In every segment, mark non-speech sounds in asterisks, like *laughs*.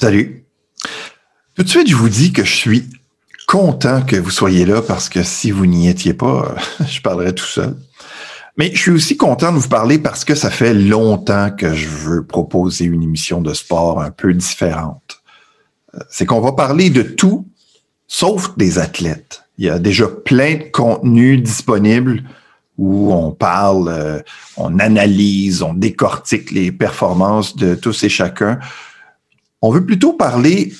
Salut. Tout de suite, je vous dis que je suis content que vous soyez là parce que si vous n'y étiez pas, *laughs* je parlerais tout seul. Mais je suis aussi content de vous parler parce que ça fait longtemps que je veux proposer une émission de sport un peu différente. C'est qu'on va parler de tout sauf des athlètes. Il y a déjà plein de contenus disponibles où on parle, euh, on analyse, on décortique les performances de tous et chacun. On veut plutôt parler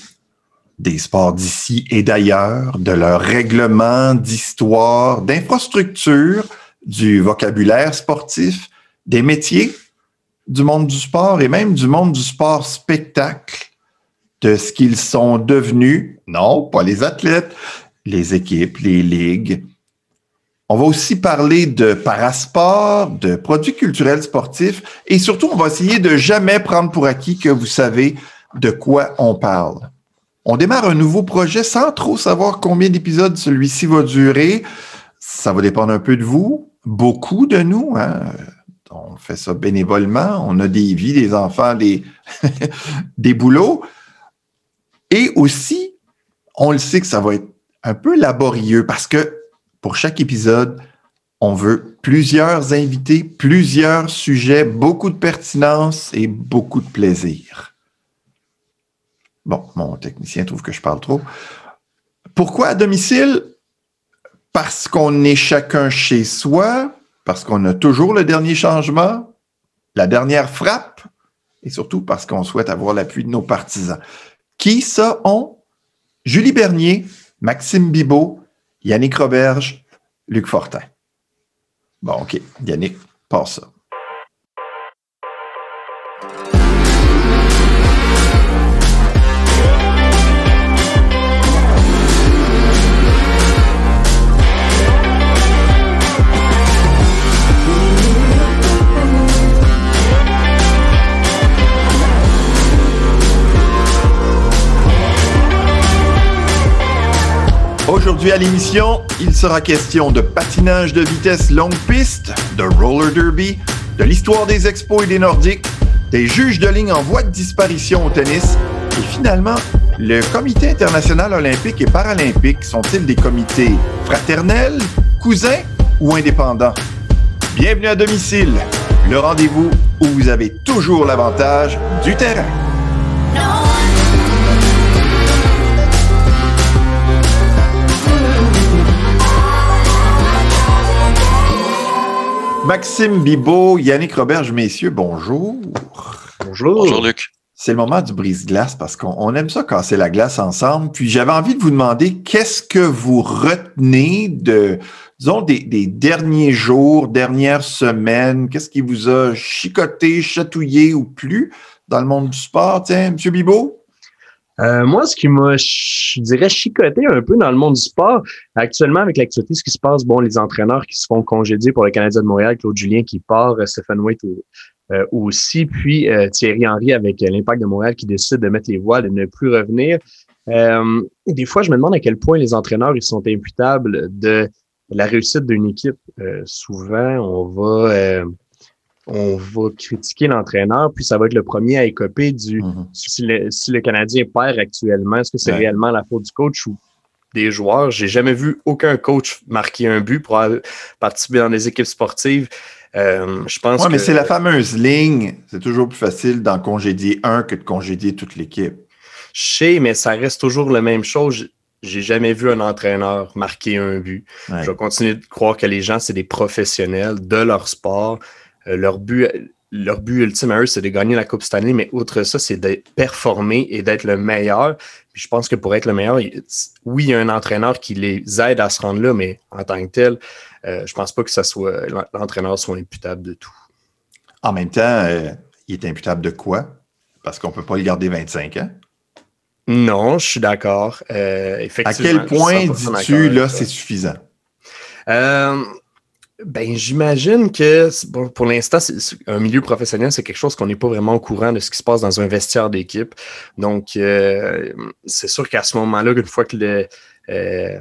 des sports d'ici et d'ailleurs, de leur règlement, d'histoire, d'infrastructure, du vocabulaire sportif, des métiers du monde du sport et même du monde du sport spectacle, de ce qu'ils sont devenus, non, pas les athlètes, les équipes, les ligues. On va aussi parler de parasport, de produits culturels sportifs et surtout, on va essayer de jamais prendre pour acquis que vous savez de quoi on parle. On démarre un nouveau projet sans trop savoir combien d'épisodes celui-ci va durer. Ça va dépendre un peu de vous, beaucoup de nous. Hein. On fait ça bénévolement. On a des vies, des enfants, des, *laughs* des boulots. Et aussi, on le sait que ça va être un peu laborieux parce que pour chaque épisode, on veut plusieurs invités, plusieurs sujets, beaucoup de pertinence et beaucoup de plaisir. Bon, mon technicien trouve que je parle trop. Pourquoi à domicile? Parce qu'on est chacun chez soi, parce qu'on a toujours le dernier changement, la dernière frappe, et surtout parce qu'on souhaite avoir l'appui de nos partisans. Qui ça ont? Julie Bernier, Maxime Bibot, Yannick Roberge, Luc Fortin. Bon, OK. Yannick, passe ça. Aujourd'hui à l'émission, il sera question de patinage de vitesse longue piste, de roller derby, de l'histoire des expos et des nordiques, des juges de ligne en voie de disparition au tennis et finalement, le Comité international olympique et paralympique sont-ils des comités fraternels, cousins ou indépendants? Bienvenue à domicile, le rendez-vous où vous avez toujours l'avantage du terrain. Maxime Bibot, Yannick Roberge, messieurs, bonjour. Bonjour. Bonjour, Luc. C'est le moment du brise-glace parce qu'on aime ça casser la glace ensemble. Puis j'avais envie de vous demander qu'est-ce que vous retenez de, disons, des, derniers jours, dernières semaines? Qu'est-ce qui vous a chicoté, chatouillé ou plus dans le monde du sport? Tiens, Monsieur Bibot? Euh, moi, ce qui m'a, je dirais, chicoté un peu dans le monde du sport, actuellement, avec l'actualité, ce qui se passe, bon, les entraîneurs qui se font congédier pour le Canadien de Montréal, Claude Julien qui part, euh, Stephen Waite euh, aussi, puis Thierry Henry avec l'Impact de Montréal qui décide de mettre les voiles et de ne plus revenir. des fois, je me demande à quel point les entraîneurs ils sont imputables de la réussite d'une équipe. souvent, on va on va critiquer l'entraîneur, puis ça va être le premier à écoper du mhm. si, le, Canadien perd actuellement, est-ce que c'est réellement la faute du coach ou des joueurs? J'ai jamais vu aucun coach marquer un but pour participer dans des équipes sportives. Euh, je pense mais c'est la fameuse ligne. C'est toujours plus facile d'en congédier un que de congédier toute l'équipe. Je sais, mais ça reste toujours la même chose. J'ai jamais vu un entraîneur marquer un but. Je vais continuer de croire que les gens, c'est des professionnels de leur sport. Euh, leur but, leur but ultime à eux, c'est de gagner la Coupe Stanley, mais outre ça, c'est de performer et d'être le meilleur. je pense que pour être le meilleur, oui, il y a un entraîneur qui les aide à se rendre là, mais en tant que tel, euh, je pense pas que ça soit l'entraîneur soit imputable de tout. En même temps, euh, il est imputable de quoi? Parce qu'on ne peut pas le garder 25 ans? Non, je suis d'accord. à quel point dis-tu là, c'est suffisant? Ben, j'imagine que pour l'instant, un milieu professionnel, c'est quelque chose qu'on n'est pas vraiment au courant de ce qui se passe dans un vestiaire d'équipe. Donc, euh, c'est sûr qu'à ce moment-là, une fois que euh,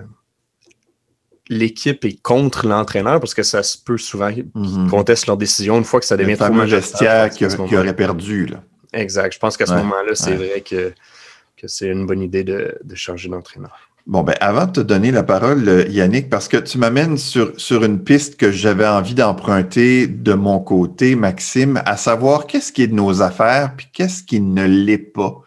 l'équipe est contre l'entraîneur, parce que ça se peut souvent qu'ils mm-hmm. contestent leur décision une fois que ça devient trop vestiaire qui, aurait perdu. Là. Exact. Je pense qu'à ce moment-là, c'est vrai que que c'est une bonne idée de, changer d'entraîneur. Bon, ben avant de te donner la parole, Yannick, parce que tu m'amènes sur, sur une piste que j'avais envie d'emprunter de mon côté, Maxime, à savoir qu'est-ce qui est de nos affaires, puis qu'est-ce qui ne l'est pas.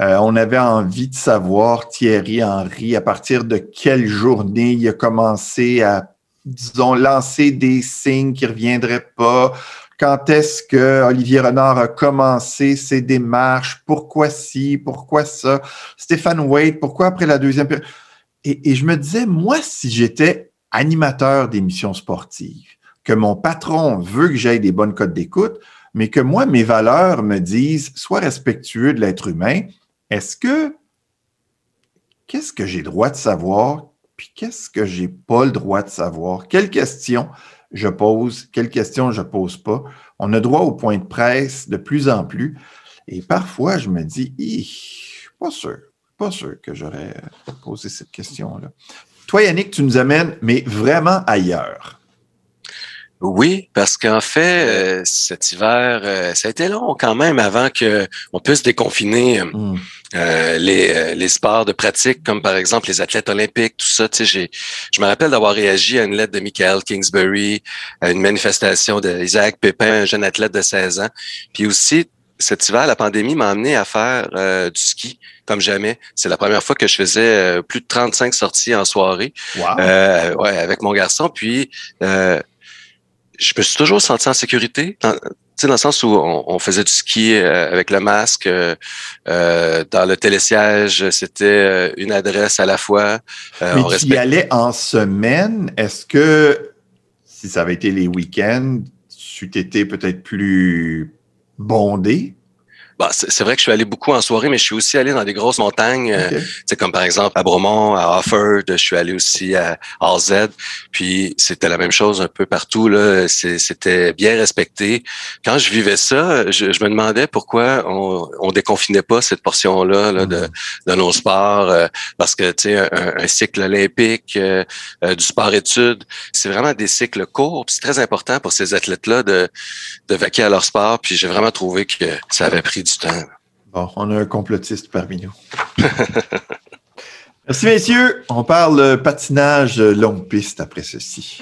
Euh, on avait envie de savoir, Thierry Henry, à partir de quelle journée il a commencé à, disons, lancer des signes qui ne reviendraient pas. Quand est-ce que Olivier Renard a commencé ses démarches? Pourquoi ci? Pourquoi ça? Stéphane Wade, pourquoi après la deuxième période? Et, je me disais, moi, si j'étais animateur d'émissions sportives, que mon patron veut que j'aille des bonnes codes d'écoute, mais que moi, mes valeurs me disent, sois respectueux de l'être humain, est-ce que qu'est-ce que j'ai droit de savoir, puis qu'est-ce que j'ai pas le droit de savoir? Quelles questions je pose, quelles questions je pose pas? On a droit au point de presse de plus en plus. Et parfois, je me dis, pas sûr, pas sûr que j'aurais posé cette question-là. Toi, Yannick, tu nous amènes, mais vraiment ailleurs. Oui, parce qu'en fait, euh, cet hiver, euh, ça a été long quand même avant qu'on puisse déconfiner euh, les, les sports de pratique, comme par exemple les athlètes olympiques, tout ça. Tu sais, je me rappelle d'avoir réagi à une lettre de Michael Kingsbury, à une manifestation d'Isaac Pépin, un jeune athlète de 16 ans. Puis aussi, cet hiver, la pandémie m'a amené à faire du ski comme jamais. C'est la première fois que je faisais plus de 35 sorties en soirée wow. ouais, avec mon garçon. Puis je me suis toujours senti en sécurité. Dans, dans le sens où on, faisait du ski euh, avec le masque. Euh, euh, dans le télésiège, c'était une adresse à la fois. Mais tu y allais en semaine? Est-ce que, si ça avait été les week-ends, tu t'étais peut-être plus bondé? Bah, c'est vrai que je suis allé beaucoup en soirée, mais je suis aussi allé dans des grosses montagnes, c'est comme par exemple à Bromont, à Offord, je suis allé aussi à AZ, puis c'était la même chose un peu partout, là, c'était bien respecté. Quand je vivais ça, je, me demandais pourquoi on, on déconfinait pas cette portion-là là, de, mm-hmm. de nos sports, euh, parce que tu sais, un, cycle olympique, euh, euh, du sport-études, c'est vraiment des cycles courts, c'est très important pour ces athlètes-là de, de vaquer à leur sport, puis j'ai vraiment trouvé que ça avait pris du Bon, on a un complotiste parmi nous. *laughs* Merci, messieurs. On parle patinage longue piste après ceci.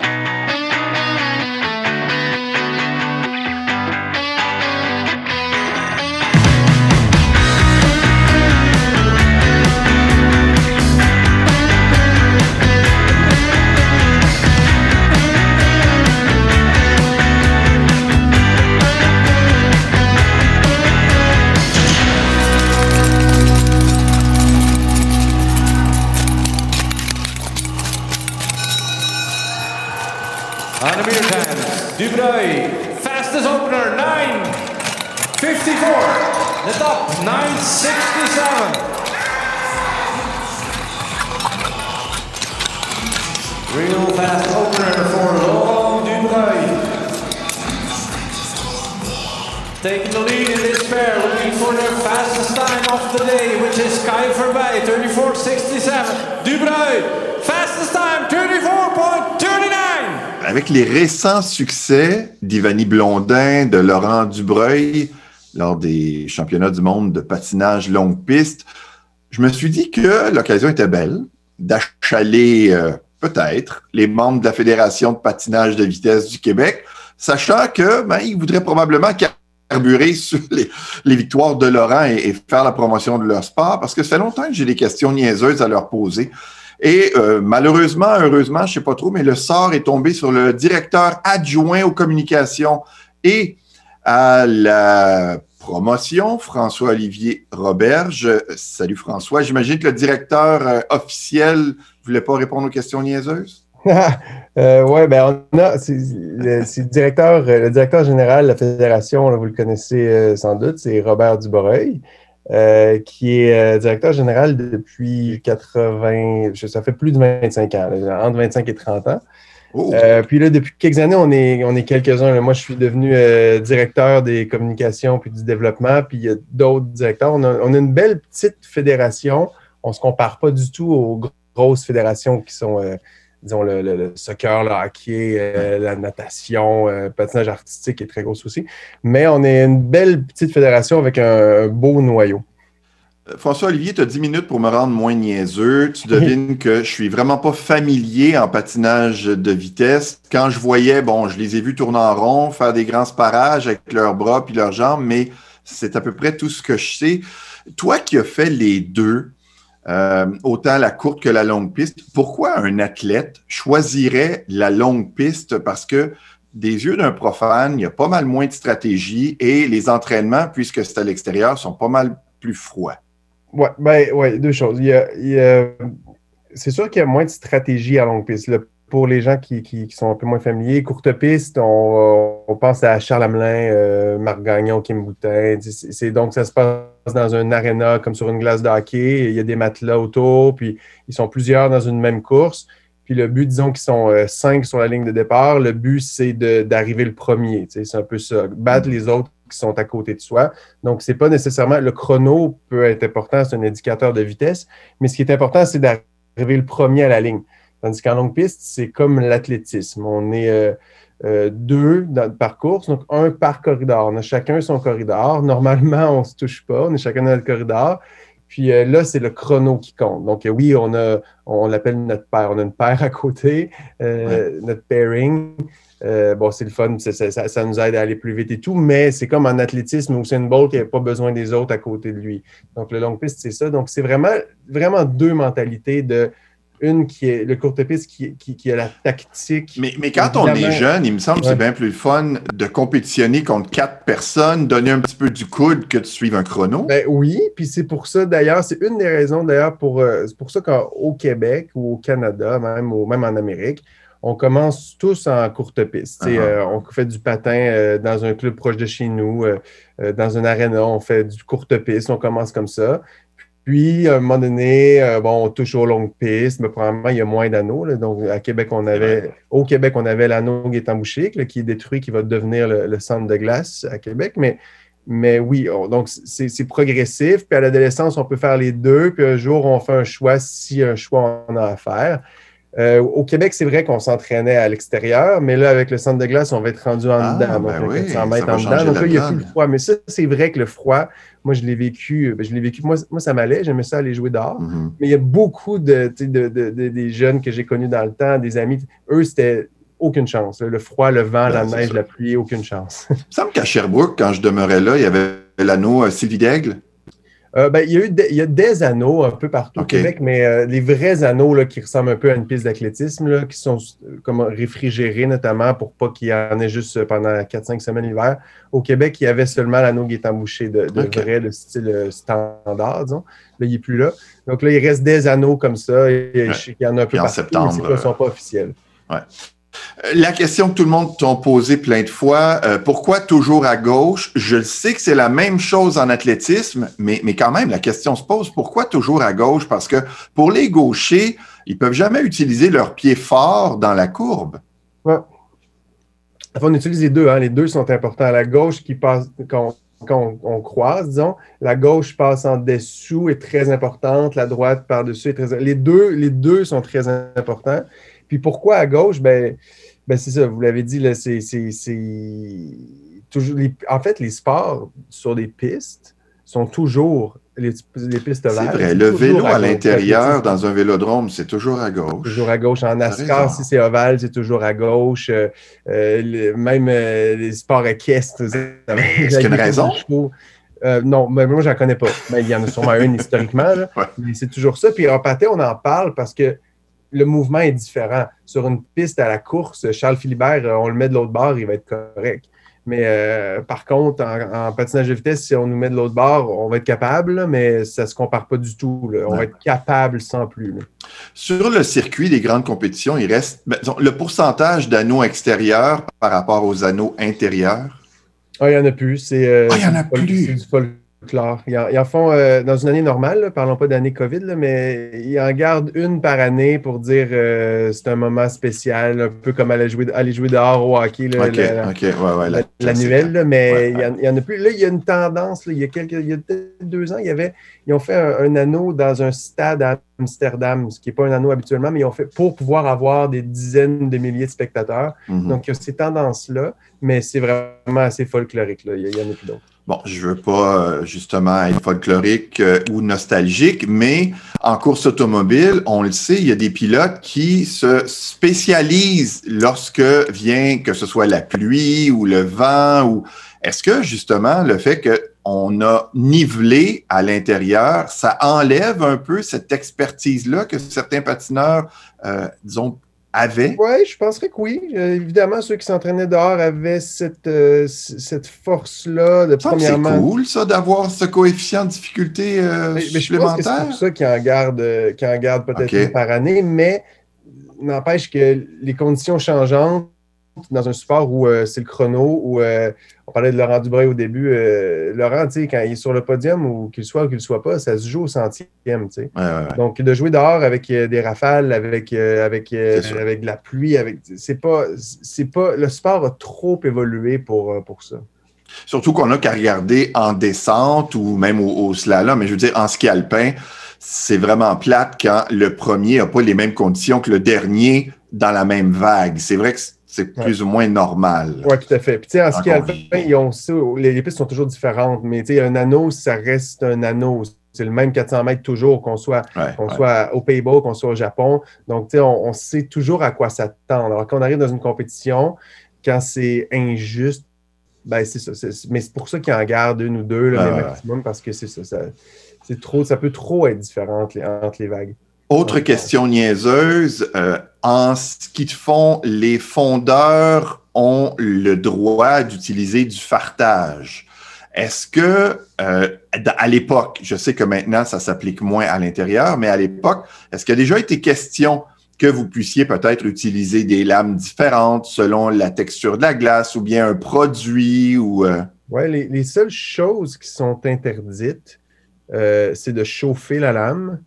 9.67. Real fast opener for Laurent Dubreuil. Taking the lead in this pair, looking for their fastest time of the day, which is Kai Verbij, 34.67. Dubreuil, fastest time, 34.39 avec les récents succès d'Ivani Blondin, de Laurent Dubreuil lors des championnats du monde de patinage longue piste, je me suis dit que l'occasion était belle d'achaler euh, peut-être les membres de la Fédération de patinage de vitesse du Québec, sachant que ben, ils voudraient probablement carburer sur les, victoires de Laurent et, faire la promotion de leur sport, parce que ça fait longtemps que j'ai des questions niaiseuses à leur poser. Et euh, malheureusement, heureusement, je sais pas trop, mais le sort est tombé sur le directeur adjoint aux communications et à la promotion, François-Olivier Roberge. Salut François. J'imagine que le directeur euh, officiel ne voulait pas répondre aux questions niaiseuses? *laughs* euh, oui, ben on a, c'est le, directeur, le directeur général de la fédération, vous le connaissez euh, sans doute, c'est Robert Duboreuil. Euh, qui est euh, directeur général depuis 80, ça fait plus de 25 ans, entre 25 et 30 ans. Oh. Euh, puis là, depuis quelques années, on est, on est quelques-uns. Moi, je suis devenu directeur des communications puis du développement, puis il y a d'autres directeurs. On a, on a, une belle petite fédération. On ne se compare pas du tout aux grosses fédérations qui sont disons, le, soccer, le hockey, euh, la natation, euh, le patinage artistique est très gros aussi. Mais on est une belle petite fédération avec un, beau noyau. François-Olivier, tu as 10 minutes pour me rendre moins niaiseux. Tu devines que je suis vraiment pas familier en patinage de vitesse. Quand je voyais, bon, je les ai vus tourner en rond, faire des grands sparages avec leurs bras puis leurs jambes, mais c'est à peu près tout ce que je sais. Toi qui as fait les deux, euh, autant la courte que la longue piste, pourquoi un athlète choisirait la longue piste? Parce que des yeux d'un profane, il y a pas mal moins de stratégie et les entraînements, puisque c'est à l'extérieur, sont pas mal plus froids. Oui, ben, ouais, deux choses. c'est sûr qu'il y a moins de stratégie à longue piste. pour les gens qui, sont un peu moins familiers, courte piste, on, pense à Charles Hamelin, euh, Marc Gagnon, Kim Boutin. C'est, donc, ça se passe dans un aréna comme sur une glace de hockey. Il y a des matelas autour, puis ils sont plusieurs dans une même course. Puis le but, disons qu'ils sont euh, cinq sur la ligne de départ, le but, c'est d'arriver le premier. C'est un peu ça. Battre les autres qui sont à côté de soi. Donc, c'est pas nécessairement. Le chrono peut être important, c'est un indicateur de vitesse, mais ce qui est important, c'est d'arriver le premier à la ligne. Tandis qu'en longue piste, c'est comme l'athlétisme. On est euh, euh, deux par course, donc un par corridor. On a chacun son corridor. Normalement, on ne se touche pas, on est chacun dans le corridor. Puis euh, là, c'est le chrono qui compte. Donc oui, on a, on l'appelle notre paire. On a une paire à côté, notre pairing. Euh, bon, c'est le fun, ça, nous aide à aller plus vite et tout, mais c'est comme en athlétisme où c'est une balle qui n'a pas besoin des autres à côté de lui. Donc, le long piste, c'est ça. Donc, c'est vraiment, vraiment deux mentalités de une qui est le courte piste qui, qui, a la tactique. Mais, mais quand on est jeune, il me semble que c'est bien plus fun de compétitionner contre quatre personnes, donner un petit peu du coude que de suivre un chrono. Ben oui, puis c'est pour ça d'ailleurs, c'est une des raisons d'ailleurs pour, euh, c'est pour ça qu'au Québec ou au Canada, même, ou même en Amérique, on commence tous en courte piste. Uh-huh. Euh, on fait du patin euh, dans un club proche de chez nous, euh, dans une arena, on fait du courte piste, on commence comme ça. Puis, à un moment donné, bon, on touche aux longues pistes, mais probablement, il y a moins d'anneaux. Donc, à Québec, on avait, au Québec, on avait l'anneau qui est qui est détruit, qui va devenir le, centre de glace à Québec. Mais, mais oui, donc c'est progressif. Puis à l'adolescence, on peut faire les deux. Puis un jour, on fait un choix si un choix on a à faire. Euh, au Québec, c'est vrai qu'on s'entraînait à l'extérieur, mais là, avec le centre de glace, on va être rendu en ah, dedans. Ben donc, oui, en dedans. Donc là, il n'y a plus le froid. Mais ça, c'est vrai que le froid, moi, je l'ai vécu. Ben, je l'ai vécu. Moi, moi ça m'allait. J'aimais ça aller jouer dehors. Mm-hmm. Mais il y a beaucoup de, des jeunes que j'ai connus dans le temps, des amis. Eux, c'était aucune chance. Le froid, le vent, la neige, la pluie, aucune chance. il me semble qu'à Sherbrooke, quand je demeurais là, il y avait l'anneau euh, Sylvie d'Aigle. Euh, ben, il, y a eu il y a des anneaux un peu partout au Québec, mais euh, les vrais anneaux là, qui ressemblent un peu à une piste d'athlétisme, qui sont euh, comme réfrigérés notamment pour pas qu'il y en ait juste pendant 4-5 semaines l'hiver. Au Québec, il y avait seulement l'anneau qui est embouché de, de vrai, le style standard, disons. Là, il n'est plus là. Donc là, il reste des anneaux comme ça. Il y en a un peu partout, septembre, mais ne sont pas officiels. Ouais. Euh, la question que tout le monde t'a posée plein de fois, euh, pourquoi toujours à gauche? Je sais que c'est la même chose en athlétisme, mais, quand même, la question se pose, pourquoi toujours à gauche? Parce que pour les gauchers, ils peuvent jamais utiliser leur pied fort dans la courbe. Ouais. on utilise les deux. Hein. Les deux sont importants. La gauche qui passe, quand on, croise, disons, la gauche passe en dessous est très importante, la droite par-dessus est très... Les deux, les deux sont très importants. Puis pourquoi à gauche? Ben, ben c'est ça, vous l'avez dit, c'est toujours. en fait, les sports sur des pistes sont toujours les, pistes vertes. C'est vrai, le vélo à, l'intérieur dans un vélodrome, c'est toujours à gauche. Toujours à gauche. En NASCAR, si c'est ovale, c'est toujours à gauche. Euh, euh, même euh, les sports équestres. *laughs* Est-ce qu'il y a une raison? non, mais moi, je n'en connais pas. Mais il y en a sûrement une *laughs* historiquement. Mais c'est toujours ça. Puis en pâté, on en parle parce que le mouvement est différent. Sur une piste à la course, Charles Philibert, euh, on le met de l'autre bord, il va être correct. Mais euh, par contre, en, patinage de vitesse, si on nous met de l'autre bord, on va être capable, mais ça ne se compare pas du tout. On va être capable sans plus. Sur le circuit des grandes compétitions, il reste ben, le pourcentage d'anneaux extérieurs par rapport aux anneaux intérieurs? Ah, il n'y en a plus. C'est euh, ah, il y Ils en, font euh, dans une année normale, parlons pas d'année COVID, mais ils en gardent une par année pour dire euh, c'est un moment spécial, un peu comme aller jouer, aller jouer dehors au hockey. Là, l'annuel, mais il y, en, a plus. Là, il y a une tendance. il y a quelques, il y a deux ans, il y avait, ils ont fait un, anneau dans un stade à Amsterdam, ce qui n'est pas un anneau habituellement, mais ils ont fait pour pouvoir avoir des dizaines de milliers de spectateurs. Mm-hmm. Donc, il y a ces tendances-là, mais c'est vraiment assez folklorique. Là. Il y, en a plus d'autres. Bon, je veux pas euh, justement être folklorique euh, ou nostalgique, mais en course automobile, on le sait, il y a des pilotes qui se spécialisent lorsque vient que ce soit la pluie ou le vent ou est-ce que justement le fait qu'on a nivelé à l'intérieur, ça enlève un peu cette expertise-là que certains patineurs, euh, disons, avaient? Oui, je penserais que oui. Euh, évidemment, ceux qui s'entraînaient dehors avaient cette, euh, cette force-là de premièrement. C'est cool, ça, d'avoir ce coefficient de difficulté euh, mais, mais supplémentaire. c'est pour ça qu'ils en gardent, euh, qu'ils en gardent peut-être Ok. une par année, mais n'empêche que les conditions changeantes dans un sport où euh, c'est le chrono, où euh, on parlait de Laurent Dubreuil au début. euh, Laurent, quand il est sur le podium ou qu'il soit ou qu'il ne soit pas, ça se joue au centième, tu sais. Ouais, ouais, ouais. Donc, de jouer dehors avec des rafales, avec, avec, avec de la pluie, avec c'est pas, c'est pas. Le sport a trop évolué pour, pour ça. Surtout qu'on n'a qu'à regarder en descente ou même au, au slalom. Mais je veux dire, en ski alpin, c'est vraiment plate quand le premier n'a pas les mêmes conditions que le dernier dans la même vague. C'est vrai que c'est Ouais. plus ou moins normal. Oui, tout à fait. Puis, tu sais, en ski alpin, ils ont les, pistes sont toujours différentes, mais un anneau, ça reste un anneau. C'est le même 400 mètres toujours, qu'on soit, Ouais, soit aux Pays-Bas, qu'on soit au Japon. Donc, tu sais, on, on sait toujours à quoi s'attendre. Alors, quand on arrive dans une compétition, quand c'est injuste, ben c'est ça. mais c'est pour ça qu'ils en gardent une ou deux, maximum, parce que c'est ça. ça c'est trop, ça peut trop être différent entre les, entre les vagues. Autre question niaiseuse. euh, en ski de fond, les fondeurs ont le droit d'utiliser du fartage. Est-ce que, euh, à l'époque, je sais que maintenant ça s'applique moins à l'intérieur, mais à l'époque, est-ce qu'il a déjà été question que vous puissiez peut-être utiliser des lames différentes selon la texture de la glace ou bien un produit ou euh, les, les seules choses qui sont interdites, euh, c'est de chauffer la lame.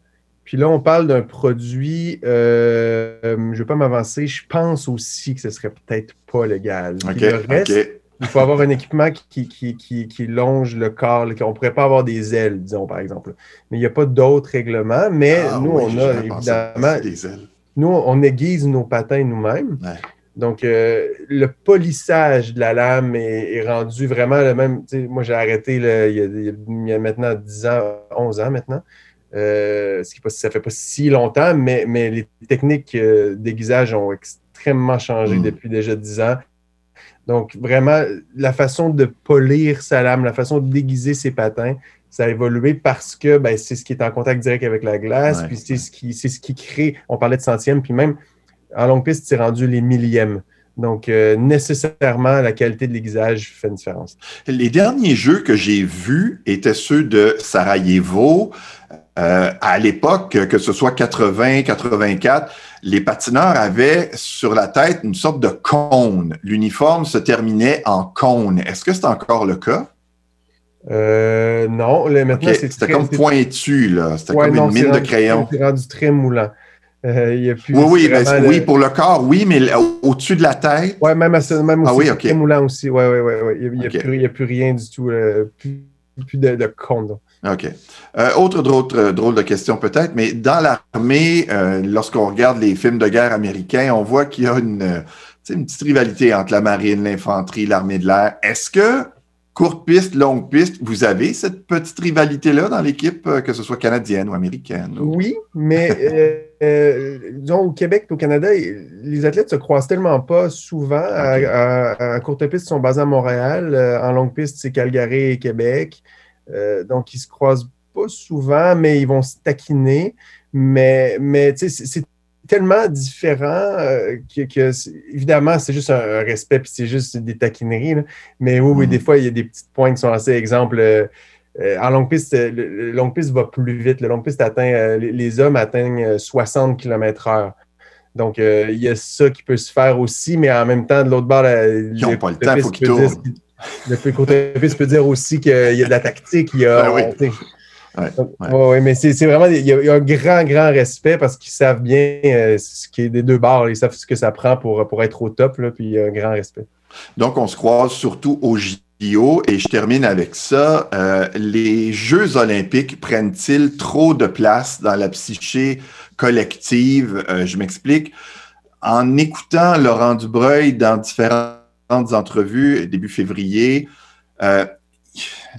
Puis là, on parle d'un produit, euh, euh, je ne vais pas m'avancer, je pense aussi que ce serait peut-être pas légal. Le reste, il faut avoir un équipement qui, qui, qui, qui longe le corps. qu'on ne pourrait pas avoir des ailes, disons, par exemple. Mais il n'y a pas d'autres règlements. Mais Ah nous, oui, on a évidemment, des ailes. nous, on aiguise nos patins nous-mêmes. Ouais. Donc, euh, le polissage de la lame est, est rendu vraiment le même. Moi, j'ai arrêté là, il, y a, il y a- il y a maintenant 10 ans, 11 ans maintenant. Euh, ce qui ça fait pas si longtemps, mais, mais les techniques euh, d'aiguisage ont extrêmement changé Mm. depuis déjà 10 ans. Donc, vraiment, la façon de polir sa lame, la façon de déguiser ses patins, ça a évolué parce que ben, c'est ce qui est en contact direct avec la glace, Ouais, puis c'est ce, qui, ce qui crée, on parlait de centième, puis même en longue piste, c'est rendu les millièmes. Donc, euh, nécessairement, la qualité de l'aiguisage fait une différence. Les derniers jeux que j'ai vus étaient ceux de Sarajevo. Euh, à l'époque, que ce soit 80, 84, les patineurs avaient sur la tête une sorte de cône. L'uniforme se terminait en cône. Est-ce que c'est encore le cas? Euh, non, là, maintenant, c'est C'était comme pointu, là. C'était Ouais, comme non, une mine de crayon. C'est rendu très moulant. Euh, il y a plus, Oui, oui, ben, oui, pour le corps, oui, mais au-dessus de la tête. Ouais, même, à ce- même Ah aussi, oui, très moulant aussi. Ouais, ouais, ouais, ouais. Il n'y a, plus- a rien du tout. euh, plus, plus de, de compte. OK. Euh, autre drôle, euh, drôle de question peut-être, mais dans l'armée, euh, lorsqu'on regarde les films de guerre américains, on voit qu'il y a une, petite rivalité entre la marine, l'infanterie, l'armée de l'air. Est-ce que courte piste, longue piste, vous avez cette petite rivalité-là dans l'équipe, que ce soit canadienne ou américaine? ou- Oui, mais *laughs* euh, disons, au Québec et au Canada, les athlètes se croisent tellement pas souvent. À, Ok. à- à courte piste, ils sont basés à Montréal. En longue piste, c'est Calgary et Québec. Euh, donc, ils se croisent pas souvent, mais ils vont se taquiner. Mais, mais c'est- tellement différent euh, que, évidemment, c'est juste un, un respect, puis c'est juste des taquineries. là. Mais oui, oui, Mhm. des fois, il y a des petites points qui sont assez exemple. euh, en longue piste, le, le longue piste va plus vite. Le longue piste atteint, les, les hommes atteignent euh, 60 km/h. Donc, euh, il y a ça qui peut se faire aussi, mais en même temps, de l'autre bord, la- Ils ont le pas le temps, piste faut qu'ils tournent. Le plus courte piste peut dire aussi qu'il y a de la tactique. Il y a, Ben oui. tu. Ouais, ouais. ouais, mais c'est vraiment, il y, a, il y a un grand, grand respect parce qu'ils savent bien euh, ce qui est des deux bords. Ils savent ce que ça prend pour, pour être au top, là, puis il y a un grand respect. Donc, on se croise surtout au JO et je termine avec ça. Euh, les Jeux olympiques prennent-ils trop de place dans la psyché collective? Euh, je m'explique. En écoutant Laurent Dubreuil dans différentes entrevues début février, euh,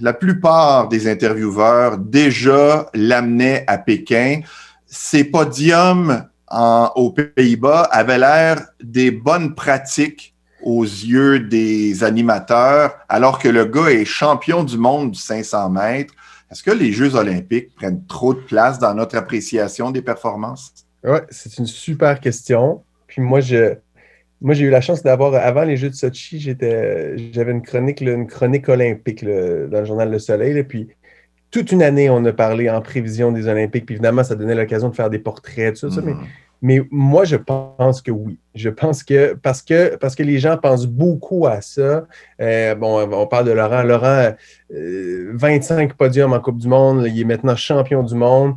la plupart des intervieweurs déjà l'amenaient à Pékin. Ces podiums aux Pays-Bas avaient l'air des bonnes pratiques aux yeux des animateurs, alors que le gars est champion du monde du 500 mètres. Est-ce que les Jeux olympiques prennent trop de place dans notre appréciation des performances? Oui, c'est une super question. Puis moi, je, moi, j'ai eu la chance d'avoir, avant les Jeux de Sochi, j'avais une chronique, une chronique olympique dans le journal Le Soleil. puis toute une année, on a parlé en prévision des Olympiques. Puis évidemment, ça donnait l'occasion de faire des portraits, tout ça. Mais, mm. mais, moi, je pense que oui. Je pense que parce que, parce que les gens pensent beaucoup à ça. Euh, bon, on parle de Laurent. Laurent, 25 euh, podiums en Coupe du Monde. Il est maintenant champion du monde.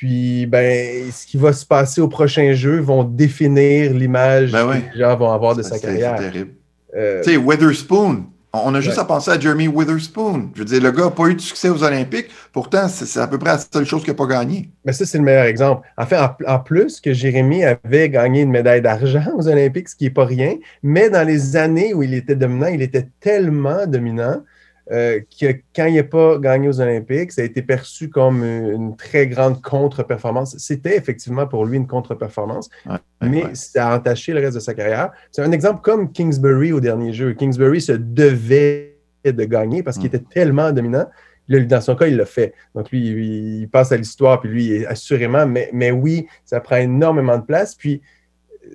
Puis, ben, ce qui va se passer au prochain jeu vont définir l'image ben que les gens vont avoir de sa carrière. C'est terrible. Euh, tu sais, Witherspoon, on a juste à penser à Jeremy Witherspoon. Je veux dire, le gars n'a pas eu de succès aux Olympiques. Pourtant, c'est à peu près la seule chose qu'il n'a pas gagné. Mais ça, c'est le meilleur exemple. En fait, en, plus que Jérémy avait gagné une médaille d'argent aux Olympiques, ce qui n'est pas rien, mais dans les années où il était dominant, il était tellement dominant euh, quand il n'a pas gagné aux Olympiques, ça a été perçu comme une très grande contre-performance. C'était effectivement pour lui une contre-performance, mais ça a entaché le reste de sa carrière. C'est un exemple comme Kingsbury au dernier jeu. Kingsbury se devait de gagner parce qu'il mm. était tellement dominant. dans son cas, il l'a fait. Donc, lui, il, passe à l'histoire, puis lui, assurément, mais, mais oui, ça prend énormément de place. Puis,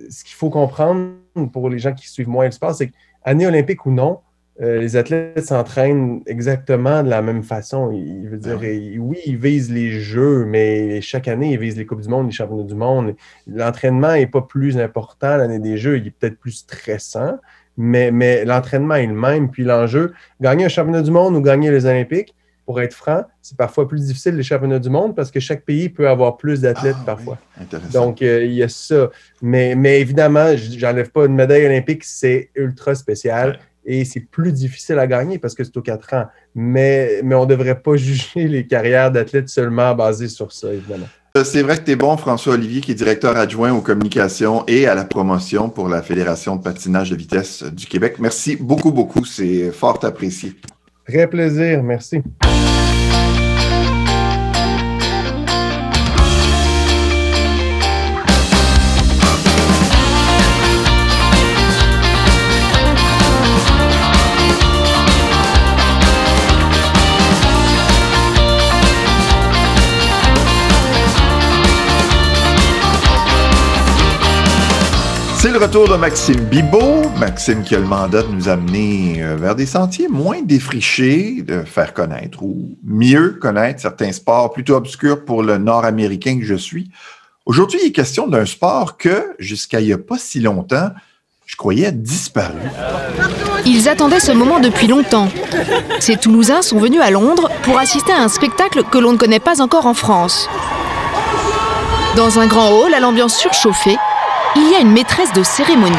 ce qu'il faut comprendre pour les gens qui suivent moins le sport, c'est qu'année olympique ou non, euh, les athlètes s'entraînent exactement de la même façon. Il, veut dire, ah oui, ils visent les jeux, mais chaque année, ils visent les Coupes du Monde, les Championnats du Monde. L'entraînement n'est pas plus important l'année des Jeux, il est peut-être plus stressant, mais, mais l'entraînement est le même. Puis l'enjeu, gagner un Championnat du Monde ou gagner les Olympiques, pour être franc, c'est parfois plus difficile les championnats du monde parce que chaque pays peut avoir plus d'athlètes ah parfois. Donc, euh, il y a ça. Mais, mais évidemment, j'enlève pas une médaille olympique, c'est ultra spécial et c'est plus difficile à gagner parce que c'est aux quatre ans. Mais, mais on ne devrait pas *laughs* juger les carrières d'athlètes seulement basées sur ça, évidemment. Euh, c'est vrai que tu es bon, François Olivier, qui est directeur adjoint aux communications et à la promotion pour la Fédération de patinage de vitesse du Québec. Merci beaucoup, beaucoup. C'est fort apprécié. Très plaisir. Merci. Le retour de Maxime Bibot. Maxime qui a le mandat de nous amener euh, vers des sentiers moins défrichés, de faire connaître ou mieux connaître certains sports plutôt obscurs pour le nord-américain que je suis. Aujourd'hui, il est question d'un sport que, jusqu'à il n'y a pas si longtemps, je croyais disparu. Ils attendaient ce moment depuis longtemps. Ces Toulousains sont venus à Londres pour assister à un spectacle que l'on ne connaît pas encore en France. Dans un grand hall à l'ambiance surchauffée, il y a une maîtresse de cérémonie.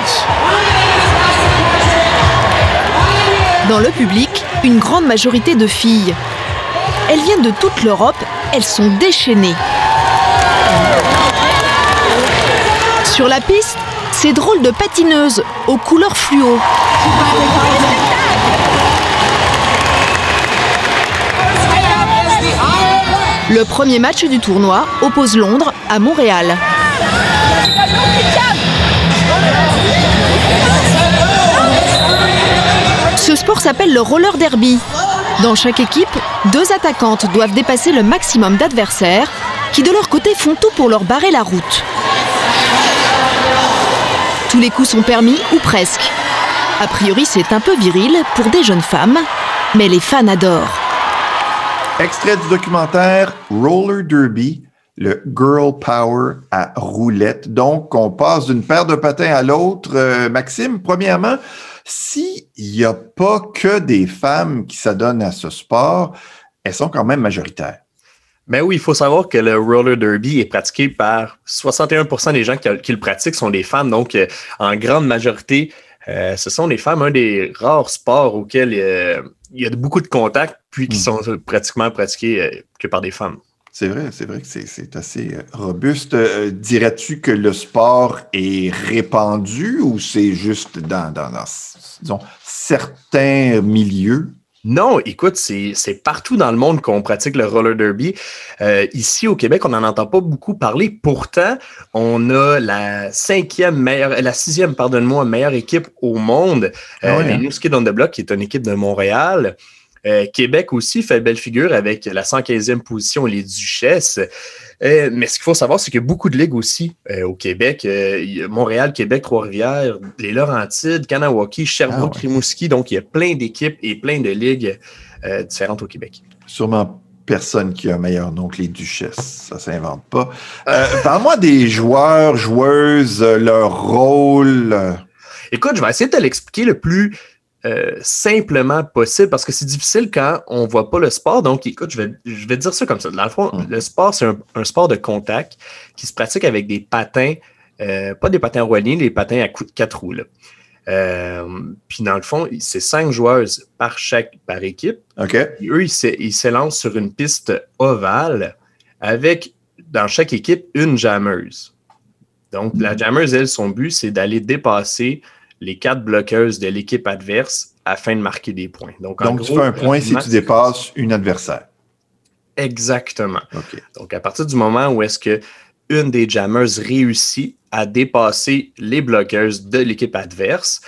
Dans le public, une grande majorité de filles. Elles viennent de toute l'Europe, elles sont déchaînées. Sur la piste, ces drôles de patineuses aux couleurs fluo. Le premier match du tournoi oppose Londres à Montréal. Ce sport s'appelle le roller derby. Dans chaque équipe, deux attaquantes doivent dépasser le maximum d'adversaires qui de leur côté font tout pour leur barrer la route. Tous les coups sont permis ou presque. A priori, c'est un peu viril pour des jeunes femmes, mais les fans adorent. Extrait du documentaire Roller Derby le girl power à roulette. Donc, on passe d'une paire de patins à l'autre. Euh, Maxime, premièrement, s'il n'y a pas que des femmes qui s'adonnent à ce sport, elles sont quand même majoritaires. Mais oui, il faut savoir que le roller derby est pratiqué par 61% des gens qui, le pratiquent sont des femmes. Donc, euh, en grande majorité, euh, ce sont des femmes, un des rares sports auxquels il y a beaucoup de contacts, puis qui hmm. sont pratiquement pratiqués que par des femmes. C'est vrai, c'est vrai que c'est assez euh, robuste. Euh, dirais-tu que le sport est répandu ou c'est juste dans, dans, certains milieux? Non, écoute, c'est partout dans le monde qu'on pratique le roller derby. Euh, ici au Québec, on n'en entend pas beaucoup parler. Pourtant, on a la cinquième meilleure, la sixième, pardonne-moi, meilleure équipe au monde, euh, ouais, les? New Skid on the Block, qui est une équipe de Montréal. Euh, Québec aussi fait belle figure avec la 115e position, les Duchesses. Euh, mais ce qu'il faut savoir, c'est qu'il y a beaucoup de ligues aussi euh, au Québec. Montréal, Québec, Trois-Rivières, les Laurentides, Kanawaki, Sherbrooke, Ah ouais. Rimouski. Donc, il y a plein d'équipes et plein de ligues différentes au Québec. Sûrement personne qui a un meilleur nom que les duchesses. Ça s'invente pas. *laughs* Parle-moi des joueurs, joueuses, leur rôle. Écoute, je vais essayer de te l'expliquer le plus euh, simplement possible parce que c'est difficile quand on ne voit pas le sport. Donc, écoute, je vais, je vais dire ça comme ça. Dans le fond, Mm. le sport, c'est un, un sport de contact qui se pratique avec des patins, euh, pas des patins roiliers, des patins à cou- quatre roues. là. Euh, puis dans le fond, c'est cinq joueuses par chaque par équipe. OK? Puis eux, ils s'é- ils s'élancent sur une piste ovale avec, dans chaque équipe, une jammeuse. Donc, la jammeuse, elle, son but, c'est d'aller dépasser les quatre bloqueuses de l'équipe adverse afin de marquer des points. Donc, en Donc, tu gros, fais un point si tu dépasses une adversaire. Exactement. Donc, à partir du moment où est-ce que une des jammers réussit à dépasser les bloqueuses de l'équipe adverse,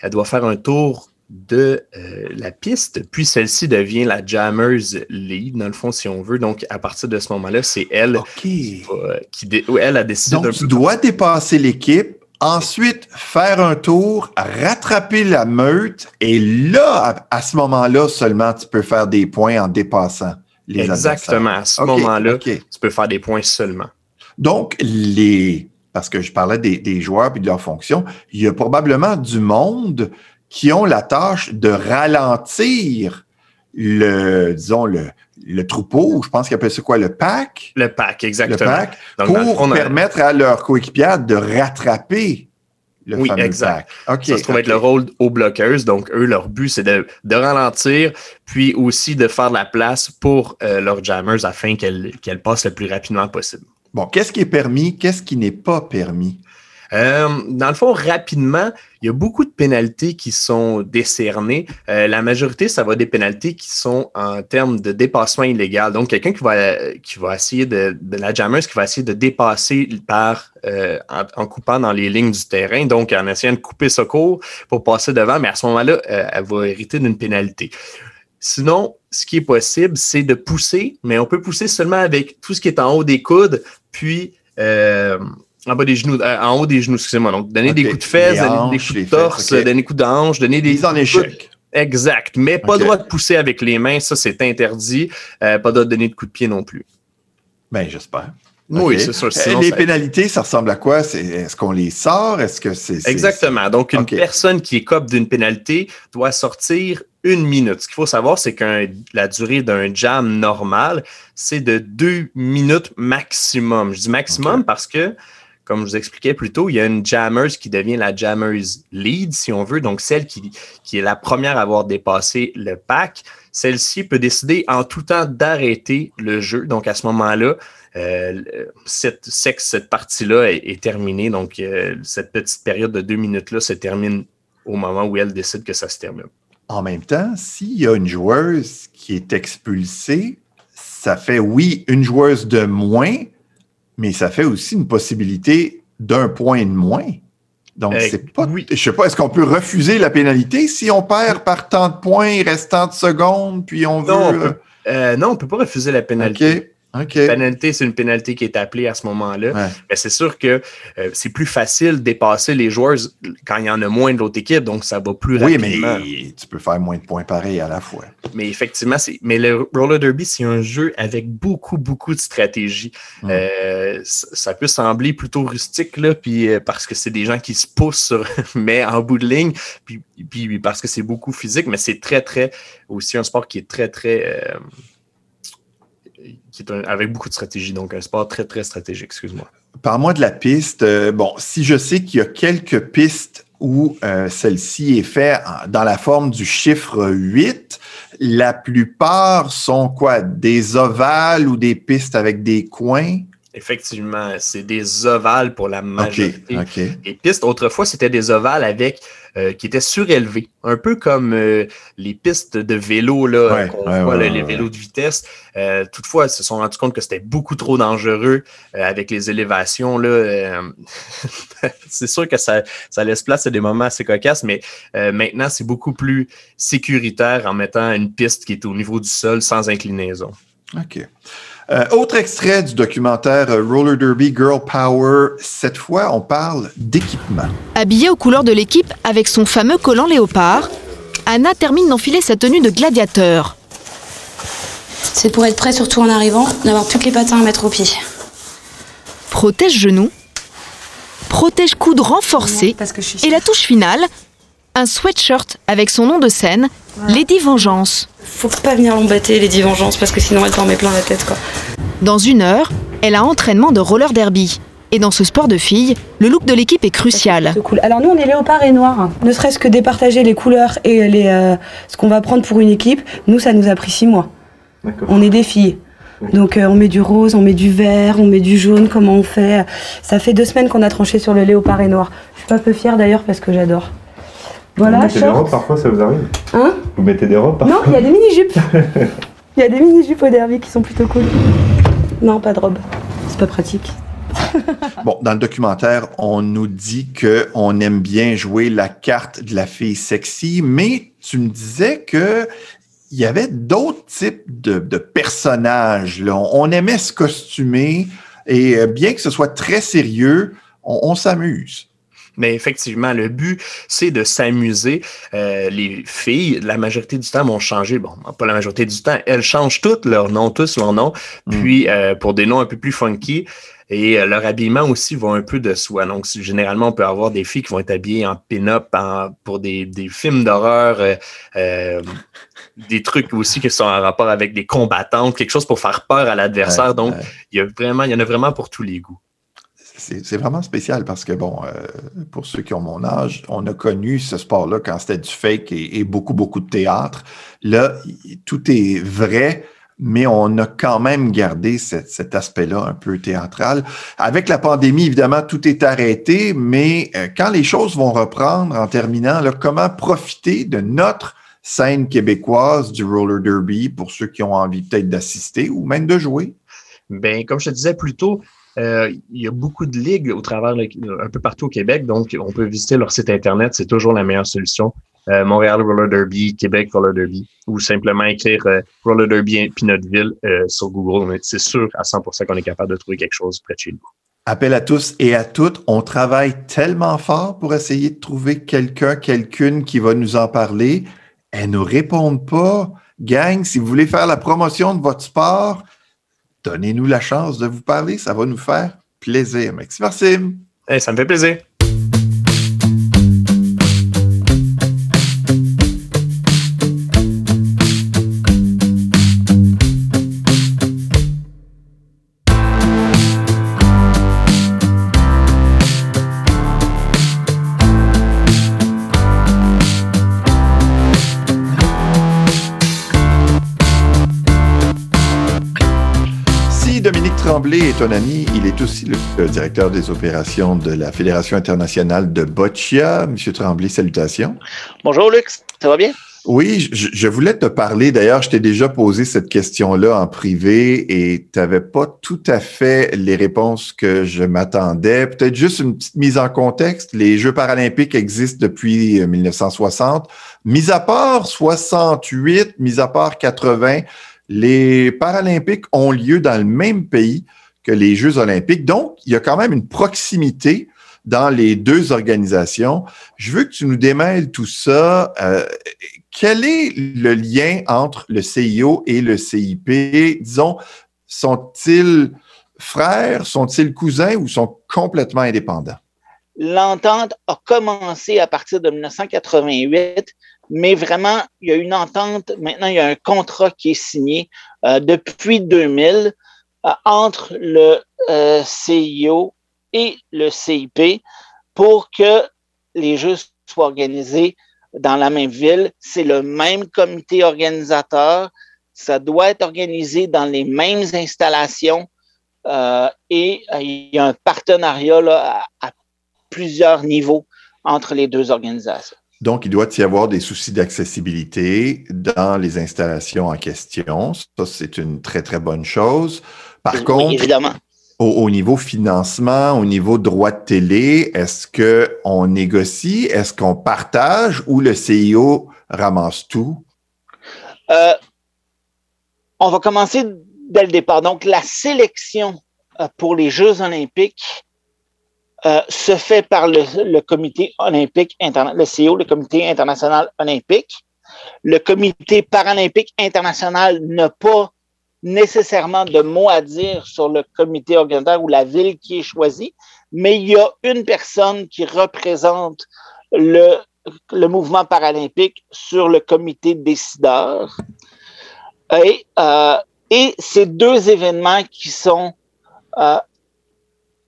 elle doit faire un tour de euh, la piste, puis celle-ci devient la jammers lead, dans le fond, si on veut. Donc, à partir de ce moment-là, c'est elle qui, va- qui dé- ou elle a décidé Donc, tu dois dépasser l'équipe, ensuite faire un tour, rattraper la meute, et là, à, à ce moment-là seulement, tu peux faire des points en dépassant les Exactement. À ce moment-là, tu peux faire des points seulement. Donc, les, parce que je parlais des, des joueurs et de leur fonction, il y a probablement du monde qui ont la tâche de ralentir le, disons, le, le troupeau, je pense qu'ils appellent ça quoi, le pack, Le pack, le exactement. pack, Donc, le pour on a- permettre à leurs coéquipiers de rattraper le Oui, exact. pack. Ça se trouve être le rôle aux bloqueuses. Donc, eux, leur but, c'est de, de ralentir, puis aussi de faire de la place pour euh, leurs jammers afin qu'elles qu'elles passent le plus rapidement possible. Bon, qu'est-ce qui est permis, qu'est-ce qui n'est pas permis? Euh, dans le fond, rapidement, il y a beaucoup de pénalités qui sont décernées. Euh, la majorité, ça va des pénalités qui sont en termes de dépassement illégal. Donc, quelqu'un qui va, qui va essayer de, de la jammers qui va essayer de dépasser par euh, en, en coupant dans les lignes du terrain, donc en essayant de couper ce cours pour passer devant, mais à ce moment-là, euh, elle va hériter d'une pénalité. Sinon, ce qui est possible, c'est de pousser, mais on peut pousser seulement avec tout ce qui est en haut des coudes, puis euh, en bas des genoux, euh, en haut des genoux, excusez-moi. Donc, donner des coups de fesses, donner des coups de torse, donner des coups de hanche, donner des. Mise en échec. Exact. Mais pas Ok. le droit de pousser avec les mains, ça, c'est interdit. Euh, pas droit de donner de coups de pied non plus. Ben, j'espère. Oui, c'est sûr. Sinon, les ça- pénalités, ça ressemble à quoi? C'est- Est-ce qu'on les sort? Est-ce que c'est. Exactement. Donc, une personne qui écope d'une pénalité doit sortir une minute. Ce qu'il faut savoir, c'est que la durée d'un jam normal, c'est de deux minutes maximum. Je dis maximum parce que, comme je vous expliquais plus tôt, il y a une jammers qui devient la jammers lead, si on veut, donc celle qui, est la première à avoir dépassé le pack. Celle-ci peut décider en tout temps d'arrêter le jeu. Donc, à ce moment-là, euh, cette, cette, partie-là est, est terminée. Donc, euh, cette petite période de deux minutes-là se termine au moment où elle décide que ça se termine. En même temps, s'il y a une joueuse qui est expulsée, ça fait, oui, une joueuse de moins, mais ça fait aussi une possibilité d'un point de moins. Donc, Euh, c'est pas. oui. Je sais pas, est-ce qu'on peut refuser la pénalité si on perd par tant de points, il reste tant de secondes, puis on veut. Non, on euh, peut- Euh, non, on ne peut pas refuser la pénalité. Pénalité, c'est une pénalité qui est appelée à ce moment-là. Ouais. Mais c'est sûr que euh, c'est plus facile de dépasser les joueurs quand il y en a moins de l'autre équipe, donc ça va plus Oui, rapidement. mais tu peux faire moins de points pareils à la fois. Mais effectivement, c'est. Mais le roller derby, c'est un jeu avec beaucoup, beaucoup de stratégie. Euh, ça ça peut sembler plutôt rustique, là, puis euh, parce que c'est des gens qui se poussent, sur- *laughs* mais en bout de ligne, puis, puis parce que c'est beaucoup physique, mais c'est très, très aussi un sport qui est très, très. Qui est avec beaucoup de stratégie, donc un sport très, très stratégique, excuse-moi. Parle-moi de la piste. Euh, bon, si je sais qu'il y a quelques pistes où euh, celle-ci est faite dans la forme du chiffre 8, la plupart sont quoi? Des ovales ou des pistes avec des coins? Effectivement, c'est des ovales pour la majorité des pistes. Autrefois, c'était des ovales avec euh, qui étaient surélevés, un peu comme euh, les pistes de vélo là qu'on voit, les vélos de vitesse. Euh, toutefois, ils se sont rendus compte que c'était beaucoup trop dangereux avec les élévations là. *laughs* c'est sûr que ça, ça laisse place à des moments assez cocasses, mais maintenant c'est beaucoup plus sécuritaire en mettant une piste qui est au niveau du sol sans inclinaison. OK. Euh, autre extrait du documentaire euh, Roller Derby Girl Power. Cette fois, on parle d'équipement. Habillée aux couleurs de l'équipe avec son fameux collant léopard, Anna termine d'enfiler sa tenue de gladiateur. C'est pour être prêt, surtout en arrivant, d'avoir toutes les patins à mettre au pied. Protège genoux, protège coude renforcé et la touche finale, un sweatshirt avec son nom de scène, Lady Vengeance faut pas venir l'embêter, Lady Vengeance, parce que sinon elle t'en met plein la tête, quoi. Dans une heure, elle a entraînement de roller derby. Et dans ce sport de filles, le look de l'équipe est crucial. cool. Alors nous, on est léopard et noir. Ne serait-ce que départager les couleurs et les, euh, ce qu'on va prendre pour une équipe, nous, ça nous a pris six mois. On est des filles. Donc euh, on met du rose, on met du vert, on met du jaune, comment on fait? Ça fait deux semaines qu'on a tranché sur le léopard et noir. Je suis pas peu fière d'ailleurs parce que j'adore. Voilà, vous mettez des robes parfois, ça vous arrive Hein Vous mettez des robes parfois Non, il y a des mini-jupes. *laughs* Il y a des mini-jupes au derby qui sont plutôt cool. Non, pas de robe. C'est pas pratique. *laughs* bon, dans le documentaire, on nous dit qu'on aime bien jouer la carte de la fille sexy, mais tu me disais que il y avait d'autres types de, personnages. Là. On aimait se costumer et euh, bien que ce soit très sérieux, on s'amuse. Mais effectivement, le but, c'est de s'amuser. Euh, les filles, la majorité du temps, vont changer. Bon, pas la majorité du temps, elles changent toutes leur nom, tous leurs noms. Mm. Puis, euh, pour des noms un peu plus funky. Et euh, leur habillement aussi va un peu de soi. Donc, généralement, on peut avoir des filles qui vont être habillées en pin-up pour des, des films d'horreur, des trucs aussi qui sont en rapport avec des combattantes, quelque chose pour faire peur à l'adversaire. Donc, il y a vraiment, il y en a vraiment pour tous les goûts c'est vraiment spécial parce que, bon, euh, pour ceux qui ont mon âge, on a connu ce sport-là quand c'était du fake et, beaucoup, beaucoup de théâtre. Là, tout est vrai, mais on a quand même gardé cet aspect-là un peu théâtral. Avec la pandémie, évidemment, tout est arrêté, mais euh, quand les choses vont reprendre, en terminant, comment profiter de notre scène québécoise du roller derby pour ceux qui ont envie peut-être d'assister ou même de jouer? Ben, comme je te disais plus tôt, euh, il y a beaucoup de ligues au travers, un peu partout au Québec, donc on peut visiter leur site Internet, c'est toujours la meilleure solution. Euh, Montréal Roller Derby, Québec Roller Derby, ou simplement écrire euh, Roller Derby puis notre ville sur Google. C'est sûr à 100% qu'on est capable de trouver quelque chose près de chez nous. Appel à tous et à toutes. On travaille tellement fort pour essayer de trouver quelqu'un, quelqu'une qui va nous en parler. Elles ne nous répondent pas. Gang, si vous voulez faire la promotion de votre sport, Donnez-nous la chance de vous parler, ça va nous faire plaisir. Merci Maxime. ça me fait plaisir. Tremblay est un ami. Il est aussi le, directeur des opérations de la Fédération internationale de Boccia. Monsieur Tremblay, salutations. Bonjour, Luc. Ça va bien? Oui, je, voulais te parler. D'ailleurs, je t'ai déjà posé cette question-là en privé et tu n'avais pas tout à fait les réponses que je m'attendais. Peut-être juste une petite mise en contexte. Les Jeux paralympiques existent depuis 1960. Euh, mis à part 68, mis à part 80, les Paralympiques ont lieu dans le même pays que les Jeux olympiques. Donc, il y a quand même une proximité dans les deux organisations. Je veux que tu nous démêles tout ça. Euh, quel est le lien entre le CIO et le CIP? Disons, sont-ils frères, sont-ils cousins ou sont complètement indépendants? L'entente a commencé à partir de 1988 mais vraiment, il y a une entente, maintenant il y a un contrat qui est signé euh, depuis 2000 euh, entre le euh, CIO et le CIP pour que les Jeux soient organisés dans la même ville. C'est le même comité organisateur. Ça doit être organisé dans les mêmes installations. et il y a un partenariat à, plusieurs niveaux entre les deux organisations. Donc, il doit y avoir des soucis d'accessibilité dans les installations en question. Ça, c'est une très, très bonne chose. Par contre, évidemment. Au, niveau financement, au niveau droit de télé, est-ce qu'on négocie, est-ce qu'on partage ou le CIO ramasse tout? Euh, on va commencer dès le départ. Donc, la sélection euh, pour les Jeux olympiques euh, se fait par le, comité olympique international, le CIO, le comité international olympique. Le comité paralympique international n'a pas nécessairement de mot à dire sur le comité organisateur ou la ville qui est choisie, mais il y a une personne qui représente le, mouvement paralympique sur le comité décideur. Et, euh, ces deux événements qui sont euh,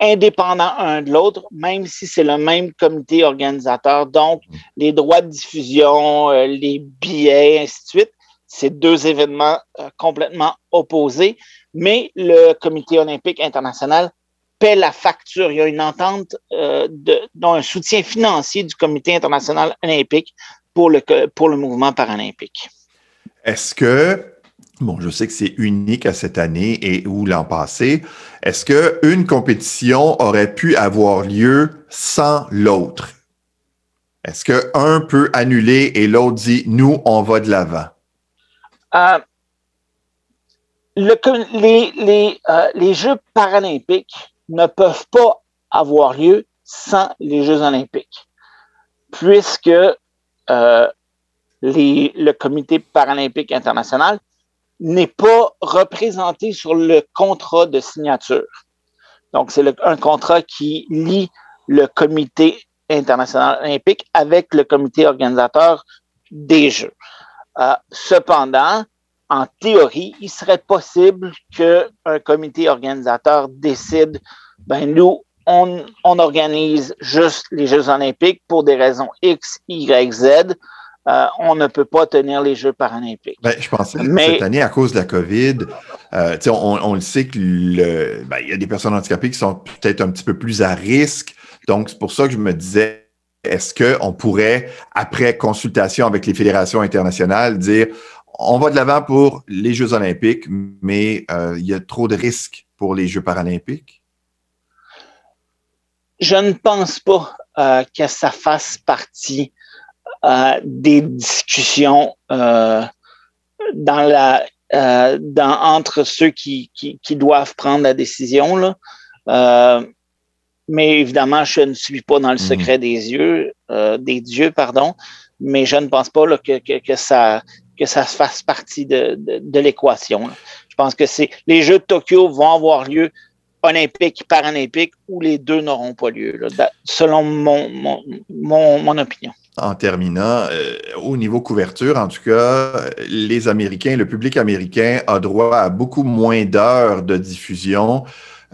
indépendants un de l'autre, même si c'est le même comité organisateur. Donc, les droits de diffusion, euh, les billets, ainsi de suite, c'est deux événements euh, complètement opposés. Mais le comité olympique international paie la facture. Il y a une entente, euh, un soutien financier du comité international olympique pour le, pour le mouvement paralympique. Est-ce que Bon, je sais que c'est unique à cette année et ou l'an passé. Est-ce qu'une compétition aurait pu avoir lieu sans l'autre? Est-ce qu'un peut annuler et l'autre dit nous, on va de l'avant? Euh, euh, les, Jeux paralympiques ne peuvent pas avoir lieu sans les Jeux olympiques, puisque euh, le Comité paralympique international n'est pas représenté sur le contrat de signature. Donc, c'est un contrat qui lie le comité international olympique avec le comité organisateur des Jeux. Euh, cependant, en théorie, il serait possible qu'un comité organisateur décide, ben nous, on, on, organise juste les Jeux olympiques pour des raisons X, Y, Z. Euh, on ne peut pas tenir les Jeux paralympiques. Ben, je pensais que cette année, à cause de la COVID, euh, on, on, le sait que le, ben, y a des personnes handicapées qui sont peut-être un petit peu plus à risque. Donc, c'est pour ça que je me disais, est-ce qu'on pourrait, après consultation avec les fédérations internationales, dire on va de l'avant pour les Jeux olympiques, mais euh, il y a trop de risques pour les Jeux paralympiques? Je ne pense pas que ça fasse partie euh, des discussions euh, euh, entre ceux qui, doivent prendre la décision. Euh, mais évidemment, je ne suis pas dans le mhm. secret des yeux, des dieux, pardon, mais je ne pense pas là, que, que, que, ça que ça fasse partie de, de, de l'équation. Je pense que c'est les Jeux de Tokyo vont avoir lieu olympiques, paralympiques, ou les deux n'auront pas lieu, là, selon mon, mon, mon, mon opinion en terminant, euh, au niveau couverture, en tout cas, les Américains, le public américain a droit à beaucoup moins d'heures de diffusion.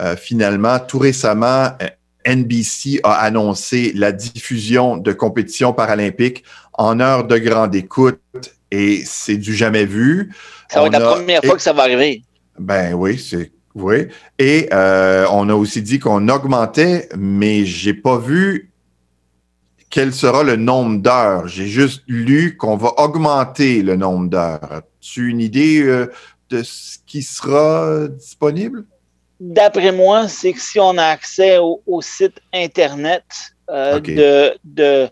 Euh, finalement, tout récemment, euh, NBC a annoncé la diffusion de compétitions paralympiques en heures de grande écoute et c'est du jamais vu. Ça va être la première fois que ça va arriver. Ben oui, c'est oui. Et on a aussi dit qu'on augmentait, mais j'ai pas vu quel sera le nombre d'heures? J'ai juste lu qu'on va augmenter le nombre d'heures. As-tu une idée euh, de ce qui sera disponible? D'après moi, c'est que si on a accès au, site Internet euh, de, de,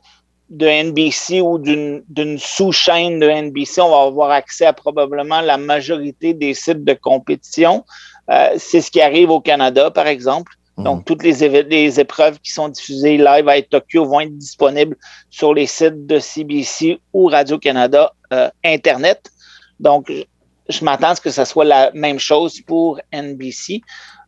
de, NBC ou d'une sous-chaîne de NBC, on va avoir accès à probablement la majorité des sites de compétition. Euh, c'est ce qui arrive au Canada, par exemple. Donc, mhm. toutes les, épreuves qui sont diffusées live à Tokyo vont être disponibles sur les sites de CBC ou Radio-Canada euh, Internet. Donc, je m'attends à ce que ce soit la même chose pour NBC.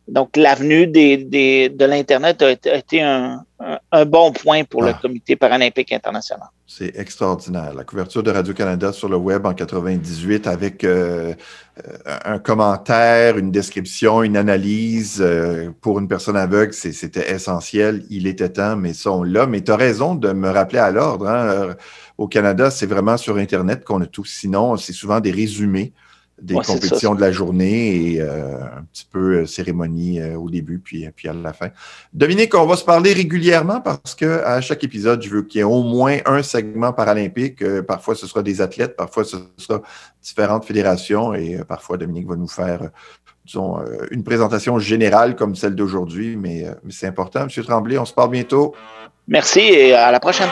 Donc, l'avenue des, des, de l'Internet a, été un, un, bon point pour le ah. Comité paralympique international. C'est extraordinaire. La couverture de Radio-Canada sur le web en 98 avec euh, euh, un commentaire, une description, une analyse euh, pour une personne aveugle, c'était essentiel. Il était temps, mais ça, on l'a. Mais tu as raison de me rappeler à l'ordre. Hein. Au Canada, c'est vraiment sur Internet qu'on a tout. Sinon, c'est souvent des résumés des compétitions de la journée et euh, un petit peu euh, cérémonie euh, au début puis, puis à la fin. Dominique, on va se parler régulièrement parce que à chaque épisode, je veux qu'il y ait au moins un segment paralympique. parfois, ce sera des athlètes, parfois, ce sera différentes fédérations et parfois, Dominique va nous faire disons, une présentation générale comme celle d'aujourd'hui, mais, mais c'est important. Monsieur Tremblay, on se parle bientôt. Merci et à la prochaine.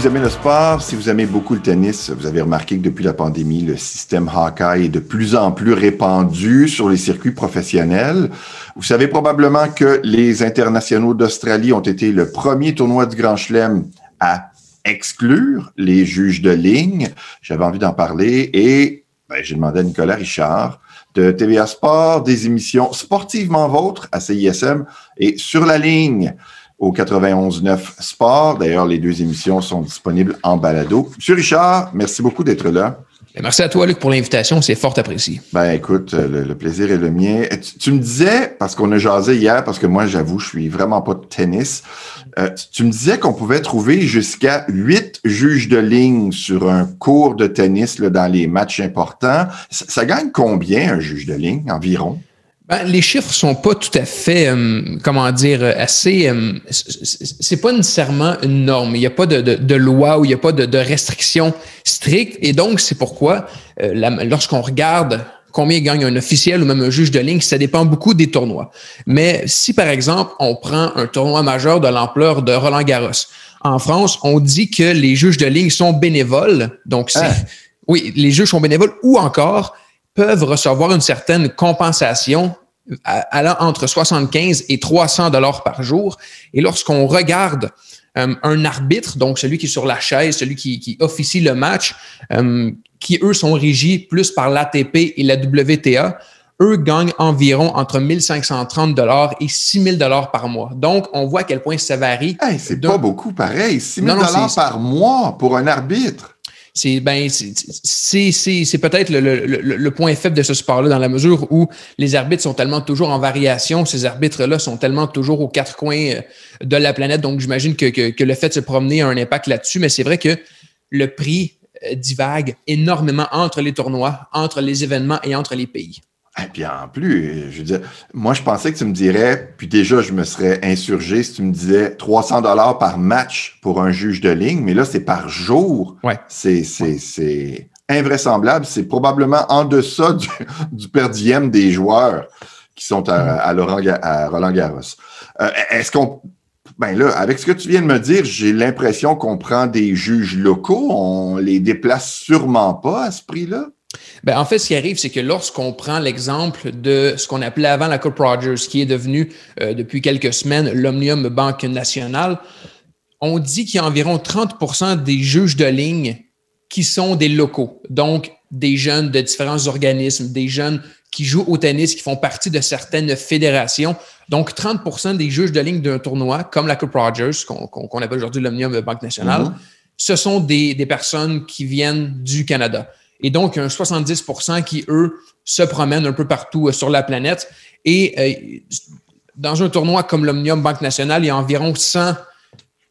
Vous aimez le sport, si vous aimez beaucoup le tennis, vous avez remarqué que depuis la pandémie, le système Hawkeye est de plus en plus répandu sur les circuits professionnels. Vous savez probablement que les internationaux d'Australie ont été le premier tournoi du Grand Chelem à exclure les juges de ligne. J'avais envie d'en parler et ben, j'ai demandé à Nicolas Richard de TVA Sport des émissions sportivement vôtres à CISM et sur la ligne au 91.9 Sport. D'ailleurs, les deux émissions sont disponibles en balado. Monsieur Richard, merci beaucoup d'être là. Ben, merci à toi, Luc, pour l'invitation. C'est fort apprécié. Ben, écoute, le, plaisir est le mien. Tu, me disais, parce qu'on a jasé hier, parce que moi, j'avoue, je suis vraiment pas de tennis. Euh, tu me disais qu'on pouvait trouver jusqu'à huit juges de ligne sur un cours de tennis là, dans les matchs importants. ça gagne combien un juge de ligne environ? Ben, les chiffres sont pas tout à fait, euh, comment dire, assez. Euh, c'est pas nécessairement une norme. Il n'y a pas de, loi ou il n'y a pas de, restrictions strictes. Et donc, c'est pourquoi, euh, lorsqu'on regarde combien gagne un officiel ou même un juge de ligne, ça dépend beaucoup des tournois. Mais si, par exemple, on prend un tournoi majeur de l'ampleur de Roland Garros, en France, on dit que les juges de ligne sont bénévoles. Donc, c'est, ah. oui, les juges sont bénévoles ou encore peuvent recevoir une certaine compensation allant entre 75 et 300 dollars par jour. Et lorsqu'on regarde euh, un arbitre, donc celui qui est sur la chaise, celui qui, officie le match, euh, qui eux sont régis plus par l'ATP et la WTA, eux gagnent environ entre 1530 dollars et 6000 dollars par mois. Donc, on voit à quel point ça varie. c'est pas beaucoup pareil. 6000 dollars par mois pour un arbitre c'est ben, c'est peut-être le, le, le, point faible de ce sport-là dans la mesure où les arbitres sont tellement toujours en variation. Ces arbitres-là sont tellement toujours aux quatre coins euh, de la planète. Donc, j'imagine que, que, que, le fait de se promener a un impact là-dessus. Mais c'est vrai que le prix euh, divague énormément entre les tournois, entre les événements et entre les pays. Et puis en plus, je veux dire, moi je pensais que tu me dirais, puis déjà je me serais insurgé si tu me disais 300 dollars par match pour un juge de ligne, mais là c'est par jour. Ouais. C'est c'est invraisemblable. C'est probablement en deçà du, *laughs* du per des joueurs qui sont à, à Roland Garros. Euh, est-ce qu'on ben là, avec ce que tu viens de me dire, j'ai l'impression qu'on prend des juges locaux, on les déplace sûrement pas à ce prix-là? Ben, en fait, ce qui arrive, c'est que lorsqu'on prend l'exemple de ce qu'on appelait avant la Coupe Rogers, qui est devenu euh, depuis quelques semaines l'Omnium Banque Nationale, on dit qu'il y a environ 30% des juges de ligne qui sont des locaux, donc des jeunes de différents organismes, des jeunes qui jouent au tennis, qui font partie de certaines fédérations. Donc, 30% des juges de ligne d'un tournoi, comme la Coupe Rogers, qu'on appelle aujourd'hui l'Omnium Banque Nationale, mm-hmm. ce sont des, des personnes qui viennent du Canada et donc un 70% qui, eux, se promènent un peu partout euh, sur la planète. Et euh, dans un tournoi comme l'Omnium Banque Nationale, il y a environ 100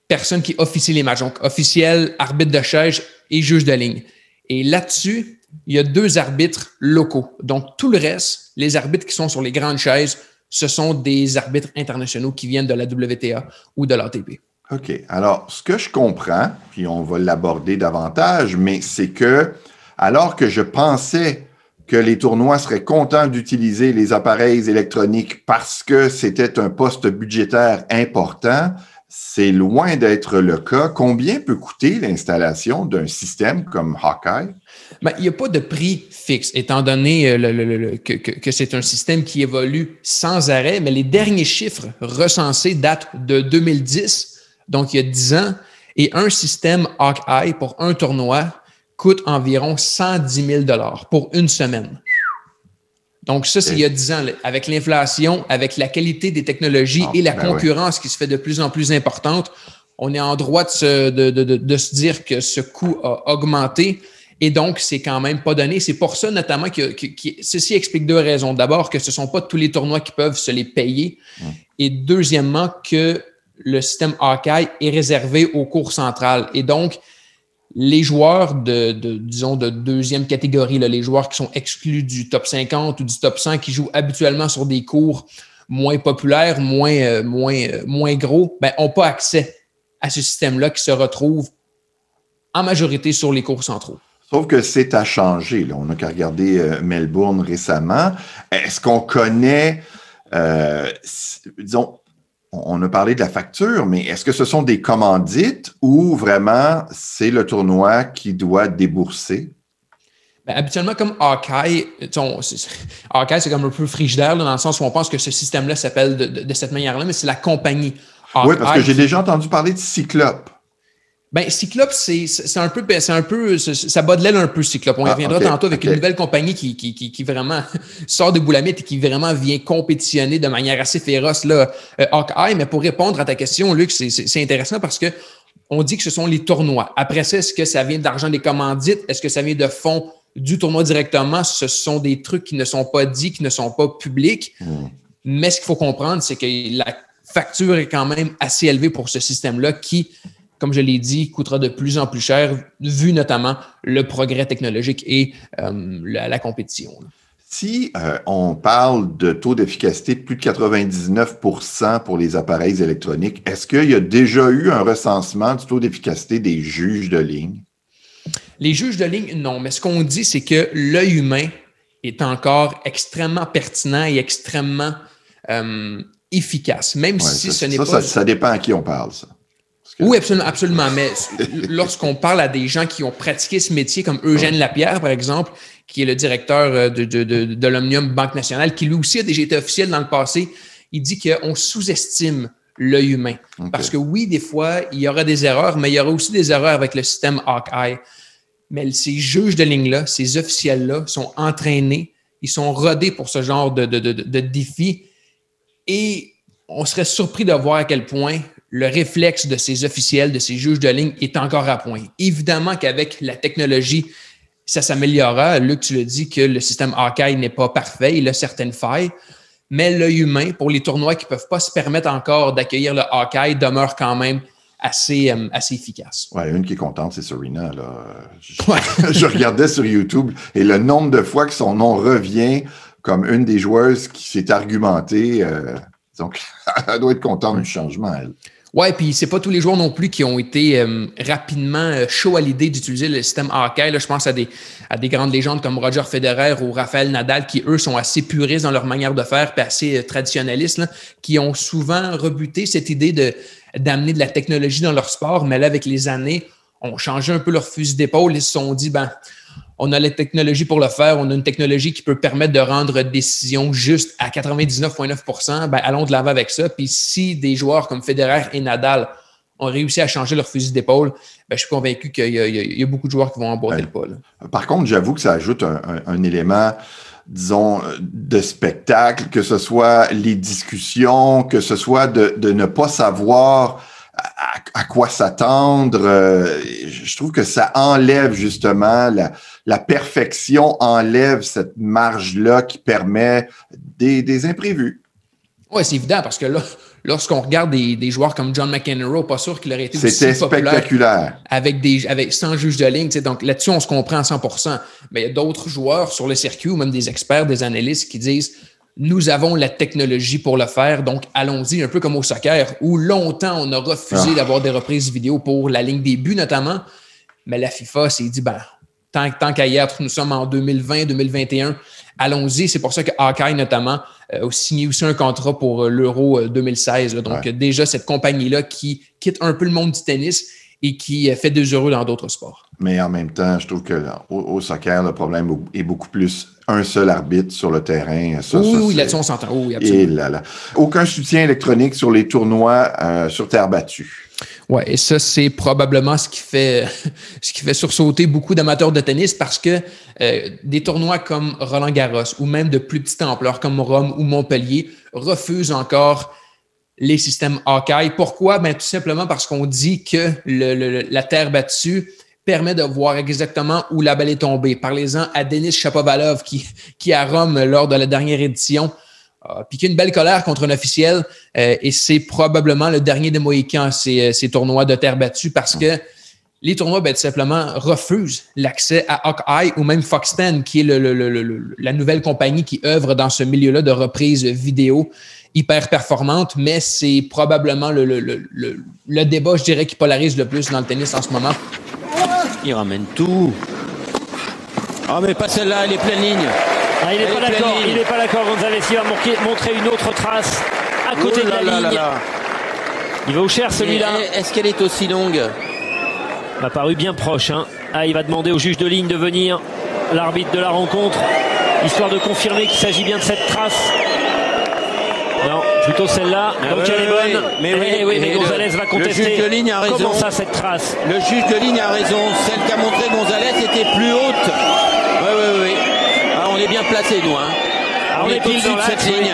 personnes qui officient les matchs, donc officiels, arbitres de chaise et juges de ligne. Et là-dessus, il y a deux arbitres locaux. Donc tout le reste, les arbitres qui sont sur les grandes chaises, ce sont des arbitres internationaux qui viennent de la WTA ou de l'ATP. OK. Alors, ce que je comprends, puis on va l'aborder davantage, mais c'est que alors que je pensais que les tournois seraient contents d'utiliser les appareils électroniques parce que c'était un poste budgétaire important, c'est loin d'être le cas. Combien peut coûter l'installation d'un système comme Hawkeye? Ben, il n'y a pas de prix fixe, étant donné euh, que, c'est un système qui évolue sans arrêt, mais les derniers chiffres recensés datent de 2010, donc il y a 10 ans, et un système Hawkeye pour un tournoi coûte environ 110 000 pour une semaine. Donc, ça, c'est il y a 10 ans. Avec l'inflation, avec la qualité des technologies ah, et la ben concurrence qui se fait de plus en plus importante, on est en droit de se, de, se dire que ce coût a augmenté. Et donc, c'est quand même pas donné. C'est pour ça, notamment, que, ceci explique deux raisons. D'abord, que ce ne sont pas tous les tournois qui peuvent se les payer. Et deuxièmement, que le système Hawkeye est réservé aux cours centrales. Et donc, les joueurs de, disons, de deuxième catégorie, les joueurs qui sont exclus du top 50 ou du top 100, qui jouent habituellement sur des cours moins populaires, moins, euh, moins, euh, moins gros, n'ont ben, pas accès à ce système-là qui se retrouve en majorité sur les cours centraux. Sauf que c'est à changer. On n'a qu'à regarder euh, Melbourne récemment. Est-ce qu'on connaît, disons, on a parlé de la facture, mais est-ce que ce sont des commandites ou vraiment c'est le tournoi qui doit débourser? Ben, habituellement, comme Hawkeye, Hawkeye, c'est comme un peu frigidaire dans le sens où on pense que ce système-là s'appelle de, cette manière-là, mais c'est la compagnie. oui, parce que j'ai déjà entendu parler de Cyclope. Ben, Cyclope, c'est un peu, c'est un peu, ça bat de l'aile un peu, Cyclope. On y ah, reviendra tantôt avec une nouvelle compagnie qui, qui, qui, vraiment *laughs* sort de boulamite et qui vraiment vient compétitionner de manière assez féroce, là, euh, Hawkeye. Mais pour répondre à ta question, Luc, c'est intéressant parce que on dit que ce sont les tournois. Après ça, est-ce que ça vient d'argent des commandites? Est-ce que ça vient de fonds du tournoi directement? Ce sont des trucs qui ne sont pas dits, qui ne sont pas publics. Hmm. Mais ce qu'il faut comprendre, c'est que la facture est quand même assez élevée pour ce système-là qui, comme je l'ai dit, coûtera de plus en plus cher, vu notamment le progrès technologique et euh, la, compétition. Si euh, on parle de taux d'efficacité de plus de 99% pour les appareils électroniques, est-ce qu'il y a déjà eu un recensement du taux d'efficacité des juges de ligne? Les juges de ligne, non, mais ce qu'on dit, c'est que l'œil humain est encore extrêmement pertinent et extrêmement euh, efficace, même si ce n'est pas... Ça, ça dépend à qui on parle, ça. Oui, absolument, absolument. Mais lorsqu'on parle à des gens qui ont pratiqué ce métier, comme Eugène Lapierre, par exemple, qui est le directeur euh, de, de, de, l'Omnium Banque Nationale, qui lui aussi a déjà été officiel dans le passé, il dit qu'on sous-estime l'œil humain. Parce que oui, des fois, il y aura des erreurs, mais il y aura aussi des erreurs avec le système Hawkeye. Mais ces juges de ligne-là, ces officiels-là sont entraînés, ils sont rodés pour ce genre de, de, de défi. Et on serait surpris de voir à quel point le réflexe de ces officiels, de ces juges de ligne est encore à point. Évidemment qu'avec la technologie, ça s'améliorera. Luc, tu le dis que le système Hawkeye n'est pas parfait, il a certaines failles, mais l'œil humain, pour les tournois qui ne peuvent pas se permettre encore d'accueillir le Hawkeye, demeure quand même assez, euh, assez efficace. Ouais, une qui est contente, c'est Serena. *laughs* Je, regardais sur YouTube et le nombre de fois que son nom revient comme une des joueuses qui s'est argumentée, euh, donc *laughs* elle doit être contente du changement, elle. Ouais, puis c'est pas tous les joueurs non plus qui ont été euh, rapidement euh, chauds à l'idée d'utiliser le système Hawkeye. Là, je pense à des, à des grandes légendes comme Roger Federer ou Rafael Nadal qui, eux, sont assez puristes dans leur manière de faire puis assez euh, qui ont souvent rebuté cette idée de, d'amener de la technologie dans leur sport. Mais là, avec les années, ont changé un peu leur fusil d'épaule. Ils se sont dit, ben, on a la technologie pour le faire, on a une technologie qui peut permettre de rendre décision juste à 99,9% ben allons de l'avant avec ça. Puis si des joueurs comme Federer et Nadal ont réussi à changer leur fusil d'épaule, ben, je suis convaincu qu'il y, a beaucoup de joueurs qui vont emboîter le pas. Par contre, j'avoue que ça ajoute un, élément disons, de spectacle, que ce soit les discussions, que ce soit de, de ne pas savoir à, quoi s'attendre. Euh, je trouve que ça enlève justement la, perfection, enlève cette marge-là qui permet des, imprévus. Oui, c'est évident parce que là, lorsqu'on regarde des, joueurs comme John McEnroe, pas sûr qu'il aurait été aussi spectaculaire avec des avec sans juge de ligne. Donc là-dessus, on se comprend à 100% Mais il y a d'autres joueurs sur le circuit ou même des experts, des analystes qui disent nous avons la technologie pour le faire, donc allons-y, un peu comme au soccer, où longtemps on a refusé ah. d'avoir des reprises vidéo pour la ligne des buts notamment, mais la FIFA s'est dit, ben, tant, tant qu'à y être, nous sommes en 2020-2021, allons-y. C'est pour ça que Hawkeye notamment euh, a signé aussi un contrat pour euh, l'Euro 2016. Euh, donc déjà, cette compagnie-là qui quitte un peu le monde du tennis et qui fait deux euros dans d'autres sports. Mais en même temps, je trouve que au, soccer, le problème est beaucoup plus un seul arbitre sur le terrain. Ça, oui, oui là-dessus, Et là, là. Aucun soutien électronique sur les tournois euh, sur terre battue. Ouais, et ça, c'est probablement ce qui fait, *laughs* ce qui fait sursauter beaucoup d'amateurs de tennis parce que euh, des tournois comme Roland Garros ou même de plus petite ampleur comme Rome ou Montpellier refusent encore les systèmes Hawkeye. Pourquoi? Ben, tout simplement parce qu'on dit que le, la terre battue permet de voir exactement où la balle est tombée. Parlez-en à Denis Chapovalov qui, qui à Rome, lors de la dernière édition, a piqué une belle colère contre un officiel euh, et c'est probablement le dernier des Mohicans, ces, euh, ces tournois de terre battue, parce que les tournois, ben, tout simplement, refusent l'accès à Hawkeye ou même Fox 10, qui est le, la nouvelle compagnie qui œuvre dans ce milieu-là de reprise vidéo hyper performante, mais c'est probablement le, le, débat, je dirais, qui polarise le plus dans le tennis en ce moment. Il ramène tout. Ah, oh, mais pas celle-là, elle est pleine ligne. Ah, il n'est pas d'accord, il n'est pas d'accord. Gonzalez, il va montrer une autre trace à côté de la ligne. il va au cher celui-là. Est-ce qu'elle est aussi longue M'a paru bien proche. Hein. Ah, il va demander au juge de ligne de venir, l'arbitre de la rencontre, histoire de confirmer qu'il s'agit bien de cette trace. Plutôt celle-là. Ah Donc elle est bonne. Mais oui, eh oui mais Gonzalez va contester. Le juge de ligne a raison. Comment ça, cette trace Le juge de ligne a raison. Celle qu'a montré Gonzalez était plus haute. Oui, oui, oui. Ah, on est bien placé, nous. Hein. Ah, on, est, tout dessus de cette ligne.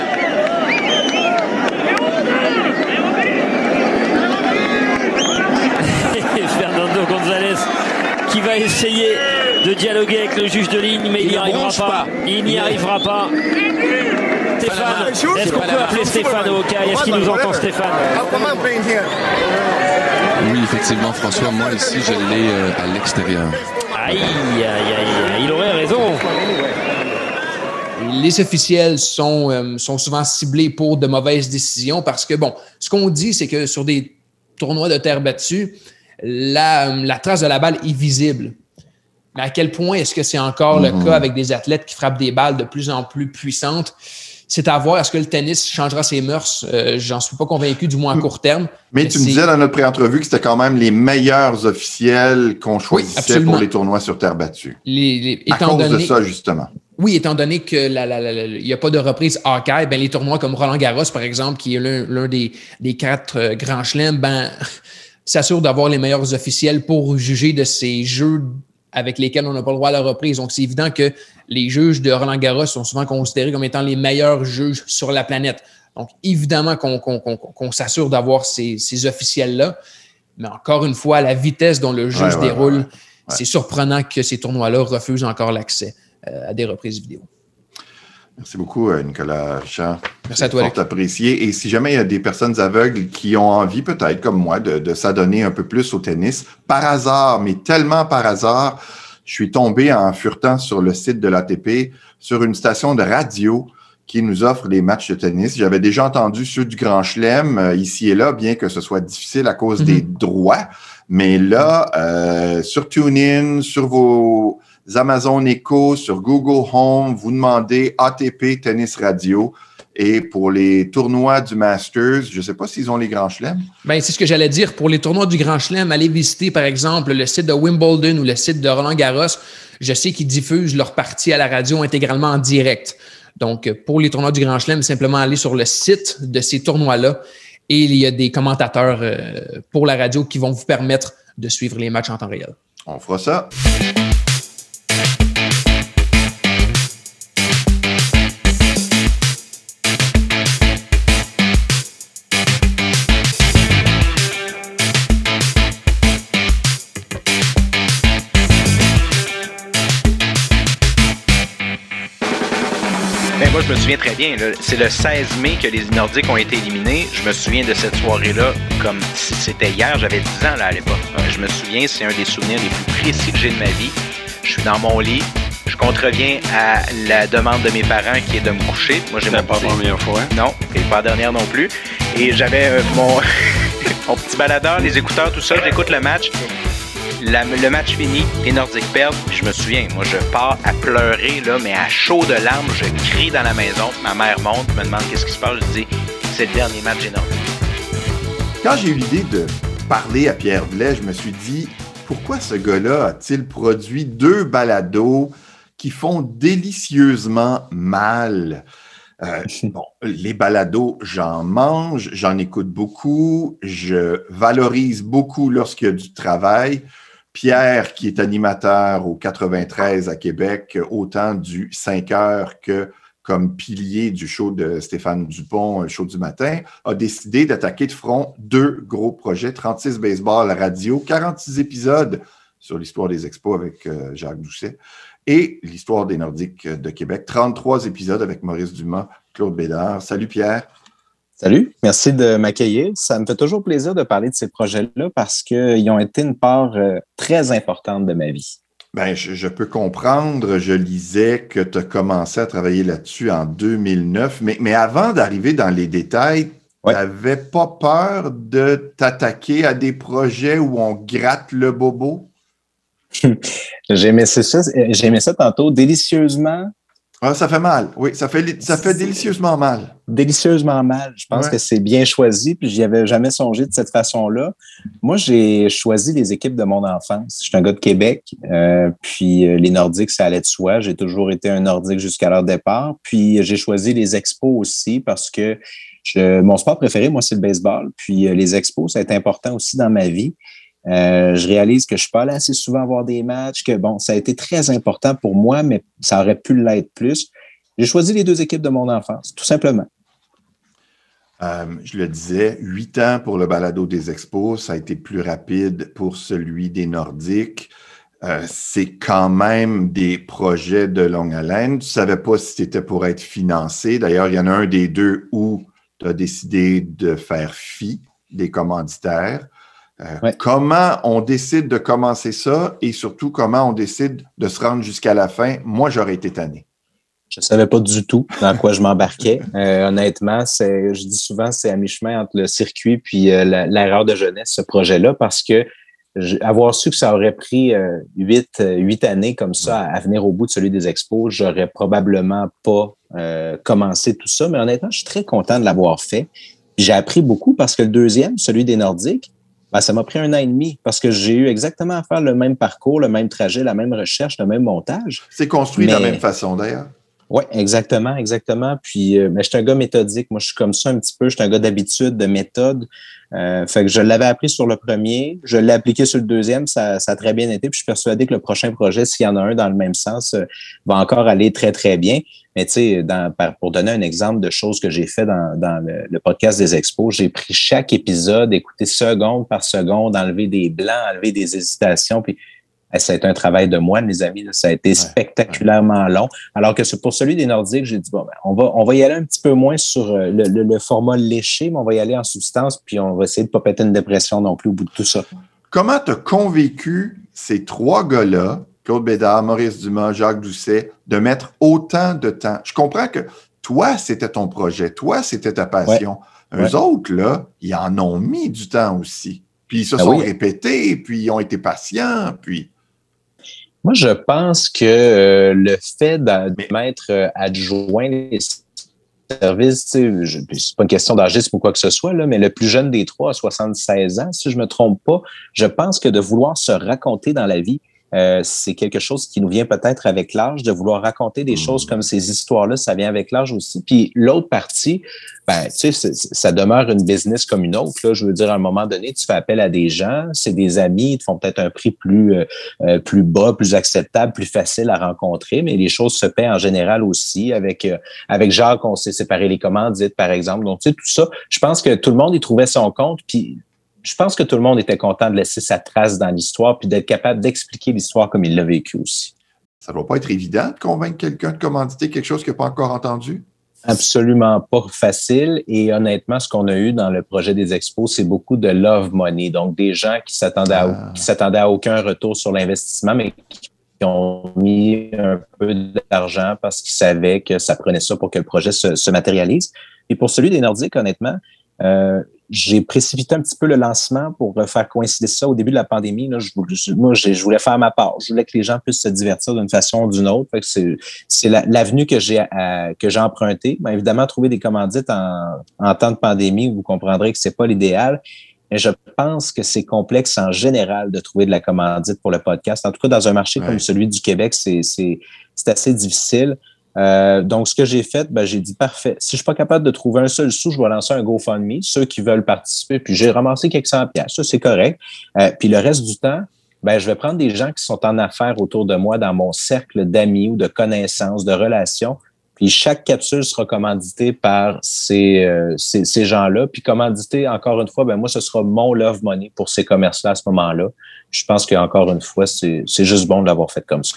*laughs* Fernando Gonzalez qui va essayer de dialoguer avec le juge de ligne, mais il n'y arrivera pas. pas. Il n'y arrivera pas. Stéphane, est-ce qu'on peut appeler Stéphane au cas Est-ce qu'il nous entend Stéphane? Oui, effectivement, François, moi ici, je l'ai euh, à l'extérieur. Aïe, aïe, aïe, il aurait raison. Les officiels sont, euh, sont souvent ciblés pour de mauvaises décisions parce que, bon, ce qu'on dit, c'est que sur des tournois de terre battue, la, la trace de la balle est visible. Mais à quel point est-ce que c'est encore le mm-hmm. cas avec des athlètes qui frappent des balles de plus en plus puissantes? C'est à voir. Est-ce que le tennis changera ses mœurs? Euh, j'en suis pas convaincu, du moins à court terme. Mais, tu me disais dans notre pré-entrevue que c'était quand même les meilleurs officiels qu'on choisissait pour les tournois sur terre battue. Les, à cause de ça, justement. Oui, étant donné qu'il n'y a pas de reprise hockey, ben, les tournois comme Roland Garros, par exemple, qui est l'un des, quatre euh, grands chelems, ben, *laughs* s'assure d'avoir les meilleurs officiels pour juger de ces jeux avec lesquels on n'a pas le droit à la reprise. Donc, c'est évident que les juges de Roland Garros sont souvent considérés comme étant les meilleurs juges sur la planète. Donc, évidemment qu'on s'assure d'avoir ces, officiels-là. Mais encore une fois, la vitesse dont le juge déroule, c'est surprenant que ces tournois-là refusent encore l'accès euh, à des reprises vidéo. Merci beaucoup, euh, Nicolas Richard. Merci à toi. Fort apprécié. Et si jamais il y a des personnes aveugles qui ont envie, peut-être comme moi, de, s'adonner un peu plus au tennis, par hasard, mais tellement par hasard, je suis tombé en furetant sur le site de l'ATP, sur une station de radio qui nous offre les matchs de tennis. J'avais déjà entendu ceux du Grand Chelem euh, ici et là, bien que ce soit difficile à cause des mhm. droits. Mais là, euh, sur TuneIn, sur vos Amazon Echo, sur Google Home, vous demandez ATP Tennis Radio. Et pour les tournois du Masters, je ne sais pas s'ils ont les grands chelems. Ben, c'est ce que j'allais dire. Pour les tournois du Grand Chelem, allez visiter, par exemple, le site de Wimbledon ou le site de Roland Garros. Je sais qu'ils diffusent leur partie à la radio intégralement en direct. Donc, pour les tournois du Grand Chelem, simplement aller sur le site de ces tournois-là et il y a des commentateurs euh, pour la radio qui vont vous permettre de suivre les matchs en temps réel. On fera ça. Je me souviens très bien. C'est le 16 mai que les Nordiques ont été éliminés. Je me souviens de cette soirée-là comme si c'était hier. J'avais 10 ans là, à l'époque. Je me souviens, c'est un des souvenirs les plus précis que j'ai de ma vie. Je suis dans mon lit. Je contreviens à la demande de mes parents qui est de me coucher. Moi, j'ai pas la première fois. Non, et pas la dernière non plus. Et j'avais euh, mon... *laughs* mon petit baladeur, les écouteurs, tout ça. J'écoute le match le match fini, les Nordiques perdent, puis je me souviens, moi je pars à pleurer, là, mais à chaud de larmes, je crie dans la maison, ma mère monte, me demande qu'est-ce qui se passe, je dis, c'est le dernier match des Nordiques. Quand j'ai eu l'idée de parler à Pierre Blais, je me suis dit, pourquoi ce gars-là a-t-il produit deux balados qui font délicieusement mal? Euh, *laughs* bon, les balados, j'en mange, j'en écoute beaucoup, je valorise beaucoup lorsqu'il y a du travail. Pierre, qui est animateur au 93 à Québec, autant du 5 heures que comme pilier du show de Stéphane Dupont, un show du matin, a décidé d'attaquer de front deux gros projets, 36 baseball radio, 46 épisodes sur l'histoire des expos avec euh, Jacques Doucet et l'histoire des Nordiques de Québec, 33 épisodes avec Maurice Dumas, Claude Bédard. Salut Pierre. Salut, merci de m'accueillir. Ça me fait toujours plaisir de parler de ces projets-là parce qu'ils ont été une part euh, très importante de ma vie. Ben, je, peux comprendre. Je lisais que tu as commencé à travailler là-dessus en 2009, mais, mais avant d'arriver dans les détails, tu n'avais pas peur de t'attaquer à des projets où on gratte le bobo? *laughs* J'aimais ça, ça tantôt délicieusement ah, ça fait mal. Oui, ça fait, ça fait délicieusement mal. Délicieusement mal. Je pense que c'est bien choisi, puis j'y avais jamais songé de cette façon-là. Moi, j'ai choisi les équipes de mon enfance. Je suis un gars de Québec, euh, puis euh, les Nordiques, ça allait de soi. J'ai toujours été un Nordique jusqu'à leur départ. Puis j'ai choisi les expos aussi parce que mon sport préféré, moi, c'est le baseball. Puis euh, les expos, ça a été important aussi dans ma vie. Euh, je réalise que je suis pas allé assez souvent voir des matchs, que bon, ça a été très important pour moi, mais ça aurait pu l'être plus. J'ai choisi les deux équipes de mon enfance, tout simplement. Euh, je le disais, huit ans pour le balado des expos, ça a été plus rapide pour celui des Nordiques. Euh, c'est quand même des projets de longue haleine. Tu ne savais pas si c'était pour être financé. D'ailleurs, il y en a un des deux où tu as décidé de faire fi des commanditaires. Euh, comment on décide de commencer ça et surtout comment on décide de se rendre jusqu'à la fin? Moi, j'aurais été tanné. Je ne savais pas du tout dans quoi je m'embarquais. *laughs* Euh, honnêtement, c'est, je dis souvent, c'est à mi-chemin entre le circuit puis euh, l'erreur de jeunesse, ce projet-là, parce que avoir su que ça aurait pris huit, huit années comme ça à, venir au bout de celui des expos, j'aurais probablement pas commencé tout ça. Mais honnêtement, je suis très content de l'avoir fait. J'ai appris beaucoup parce que le deuxième, celui des Nordiques, ben, ça m'a pris un an et demi parce que j'ai eu exactement à faire le même parcours, le même trajet, la même recherche, le même montage. C'est construit de la même façon d'ailleurs. Oui, exactement, exactement. Puis, euh, mais je suis un gars méthodique. Moi, je suis comme ça un petit peu. Je suis un gars d'habitude, de méthode. Euh, fait que je l'avais appris sur le premier, je l'ai appliqué sur le deuxième, ça, ça, a très bien été. Puis je suis persuadé que le prochain projet, s'il y en a un dans le même sens, euh, va encore aller très, très bien. Mais tu sais, pour donner un exemple de choses que j'ai fait dans, dans le, podcast des expos, j'ai pris chaque épisode, écouté seconde par seconde, enlevé des blancs, enlevé des hésitations, puis ça a été un travail de moine, les amis. Ça a été spectaculairement long. Alors que pour celui des Nordiques, j'ai dit, bon, ben, on, va, on va y aller un petit peu moins sur euh, le, format léché, mais on va y aller en substance, puis on va essayer de ne pas péter une dépression non plus au bout de tout ça. Comment t'as convaincu ces trois gars-là, Claude Bédard, Maurice Dumas, Jacques Doucet, de mettre autant de temps? Je comprends que toi, c'était ton projet, toi, c'était ta passion. Eux autres, là, ils en ont mis du temps aussi. Puis ils se ben sont répétés, puis ils ont été patients, puis... Moi, je pense que euh, le fait de mettre euh, adjoint les services, c'est pas une question d'âgisme ou quoi que ce soit, là, mais le plus jeune des trois a 76 ans, si je me trompe pas, je pense que de vouloir se raconter dans la vie, euh, c'est quelque chose qui nous vient peut-être avec l'âge, de vouloir raconter des choses mmh. comme ces histoires-là, ça vient avec l'âge aussi. Puis l'autre partie, ben, tu sais, ça demeure une business comme une autre. Là. Je veux dire, à un moment donné, tu fais appel à des gens, c'est des amis, ils te font peut-être un prix plus, euh, euh, plus bas, plus acceptable, plus facile à rencontrer, mais les choses se paient en général aussi. Avec, avec Jacques, on s'est séparé les commandites, par exemple. Donc, tu sais, tout ça, je pense que tout le monde y trouvait son compte. Puis je pense que tout le monde était content de laisser sa trace dans l'histoire puis d'être capable d'expliquer l'histoire comme il l'a vécu aussi. Ça ne doit pas être évident de convaincre quelqu'un de commanditer quelque chose qu'il n'a pas encore entendu? Absolument pas facile. Et honnêtement, ce qu'on a eu dans le projet des expos, c'est beaucoup de love money. Donc, des gens qui s'attendaient à, ah. s'attendaient à aucun retour sur l'investissement, mais qui ont mis un peu d'argent parce qu'ils savaient que ça prenait ça pour que le projet se, se matérialise. Et pour celui des Nordiques, honnêtement, j'ai précipité un petit peu le lancement pour faire coïncider ça au début de la pandémie. Là, je, moi, je, voulais faire ma part. Je voulais que les gens puissent se divertir d'une façon ou d'une autre. C'est l'avenue que j'ai que j'ai empruntée. Ben, évidemment, trouver des commandites en, en temps de pandémie, vous comprendrez que c'est pas l'idéal. Mais je pense que c'est complexe en général de trouver de la commandite pour le podcast. En tout cas, dans un marché comme celui du Québec, c'est assez difficile. Euh, donc, ce que j'ai fait, ben, j'ai dit parfait. Si je suis pas capable de trouver un seul sou, je vais lancer un GoFundMe. Ceux qui veulent participer, puis j'ai ramassé quelques cent pièces. Ça, c'est correct. Euh, puis le reste du temps, ben, je vais prendre des gens qui sont en affaires autour de moi dans mon cercle d'amis ou de connaissances, de relations. Puis chaque capsule sera commanditée par ces, euh, ces, gens-là. Puis commandité, encore une fois, ben moi, ce sera mon love money pour ces commerces-là à ce moment-là. Je pense qu'encore une fois, c'est juste bon de l'avoir fait comme ça.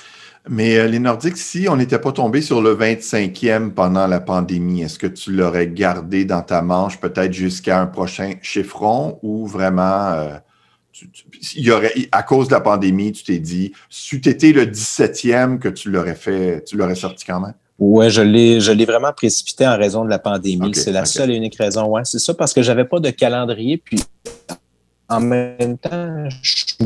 Mais euh, les Nordiques, si on n'était pas tombé sur le 25e pendant la pandémie, est-ce que tu l'aurais gardé dans ta manche peut-être jusqu'à un prochain chiffron ou vraiment, euh, y aurait, à cause de la pandémie, tu t'es dit, si tu étais le 17e, que tu l'aurais fait, tu l'aurais sorti quand même? Oui, je l'ai, je l'ai vraiment précipité en raison de la pandémie. c'est la seule et unique raison. Ouais, c'est ça parce que j'avais pas de calendrier. Puis en même temps, je suis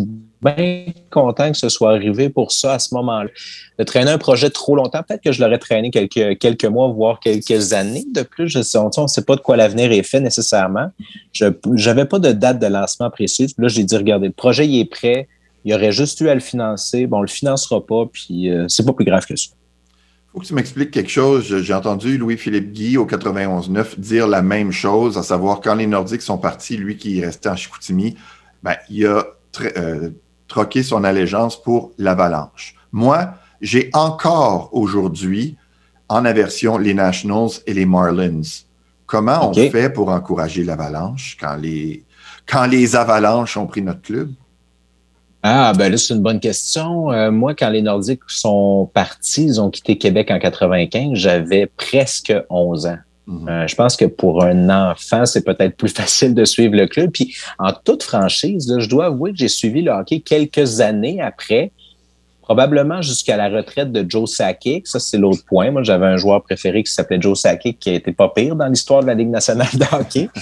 bien content que ce soit arrivé pour ça à ce moment-là. De traîner un projet trop longtemps, peut-être que je l'aurais traîné quelques, quelques mois, voire quelques années de plus. Je sais, on ne sait pas de quoi l'avenir est fait nécessairement. Je n'avais pas de date de lancement précise. Là, j'ai dit, regardez, le projet il est prêt. Il aurait juste eu à le financer. Bon, on le financera pas, puis euh, c'est pas plus grave que ça. Il faut que tu m'expliques quelque chose. J'ai entendu Louis-Philippe Guy au 91.9 dire la même chose, à savoir quand les Nordiques sont partis, lui qui est resté en Chicoutimi, ben, il a euh, troqué son allégeance pour l'Avalanche. Moi, j'ai encore aujourd'hui en aversion les Nationals et les Marlins. Comment on fait pour encourager l'Avalanche quand les, quand les Avalanches ont pris notre club? Ah, ben là, c'est une bonne question. Euh, moi, quand les Nordiques sont partis, ils ont quitté Québec en 95, j'avais presque 11 ans. Mhm. Euh, je pense que pour un enfant, c'est peut-être plus *laughs* facile de suivre le club. Puis, en toute franchise, je dois avouer que j'ai suivi le hockey quelques années après probablement jusqu'à la retraite de Joe Sakic. Ça, c'est l'autre point. Moi, j'avais un joueur préféré qui s'appelait Joe Sakic, qui été pas pire dans l'histoire de la Ligue nationale de hockey. *laughs*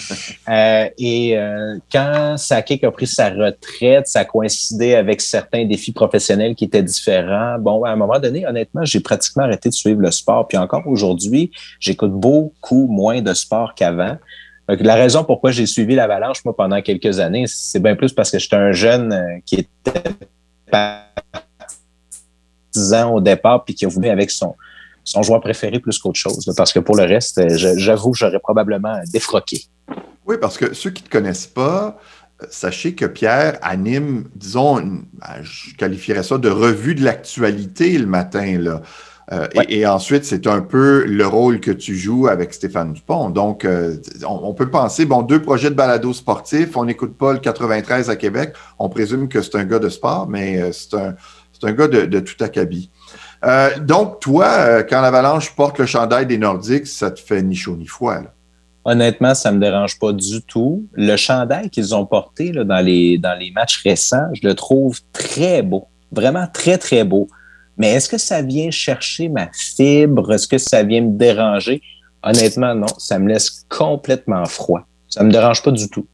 Euh, et euh, quand Sakic a pris sa retraite, ça coïncidait avec certains défis professionnels qui étaient différents. Bon, à un moment donné, honnêtement, j'ai pratiquement arrêté de suivre le sport. Puis encore aujourd'hui, j'écoute beaucoup moins de sport qu'avant. La raison pourquoi j'ai suivi l'Avalanche, moi, pendant quelques années, c'est bien plus parce que j'étais un jeune euh, qui était ans au départ, puis qui a voulu avec son, son joueur préféré plus qu'autre chose. parce que pour le reste, euh, j'avoue, j'aurais probablement défroqué. Oui, parce que ceux qui ne te connaissent pas, euh, sachez que Pierre anime, disons, ben, je qualifierais ça de revue de l'actualité le matin. Là. Euh, et, ensuite, c'est un peu le rôle que tu joues avec Stéphane Dupont. Donc, on, peut penser, bon, deux projets de balado sportif, on n'écoute pas le 93 à Québec, on présume que c'est un gars de sport, mais c'est un, c'est un gars de, tout acabit. Euh, donc, toi, euh, quand l'Avalanche porte le chandail des Nordiques, ça te fait ni chaud ni froid. Honnêtement, ça ne me dérange pas du tout. Le chandail qu'ils ont porté dans, les, dans les matchs récents, je le trouve très beau. Vraiment très, très beau. Mais est-ce que ça vient chercher ma fibre? Est-ce que ça vient me déranger? Honnêtement, non. Ça me laisse complètement froid. Ça ne me dérange pas du tout.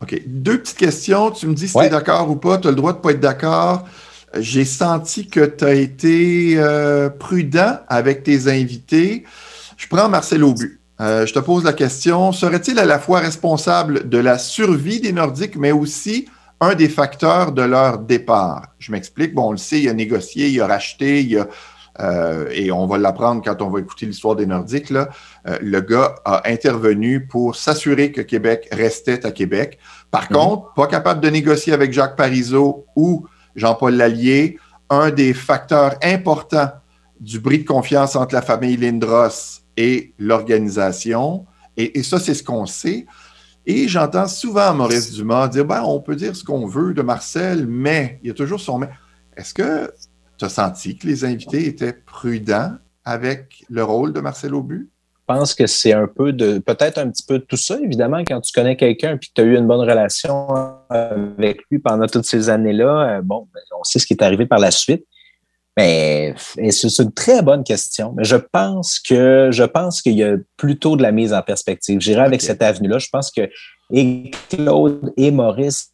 OK. Deux petites questions. Tu me dis si tu es d'accord ou pas. Tu as le droit de ne pas être d'accord. J'ai senti que tu as été euh, prudent avec tes invités. Je prends Marcel Aubu. Euh, je te pose la question, serait-il à la fois responsable de la survie des Nordiques, mais aussi un des facteurs de leur départ? Je m'explique. Bon, on le sait, il a négocié, il a racheté, il a, euh, et on va l'apprendre quand on va écouter l'histoire des Nordiques. Là. le gars a intervenu pour s'assurer que Québec restait à Québec. Par mhm. contre, pas capable de négocier avec Jacques Parizeau ou Jean-Paul Lallier, un des facteurs importants du bris de confiance entre la famille Lindros et l'organisation. Et, ça, c'est ce qu'on sait. Et j'entends souvent Maurice Dumas dire ben, on peut dire ce qu'on veut de Marcel, mais il y a toujours son mais. Est-ce que tu as senti que les invités étaient prudents avec le rôle de Marcel Aubu? Pense que c'est un peu de, peut-être un petit peu de tout ça, évidemment, quand tu connais quelqu'un et que tu as eu une bonne relation avec lui pendant toutes ces années-là, euh, bon, ben, on sait ce qui est arrivé par la suite. Mais c'est une très bonne question. Mais je pense que je pense qu'il y a plutôt de la mise en perspective. J'irai avec cette avenue-là. Je pense que et Claude et Maurice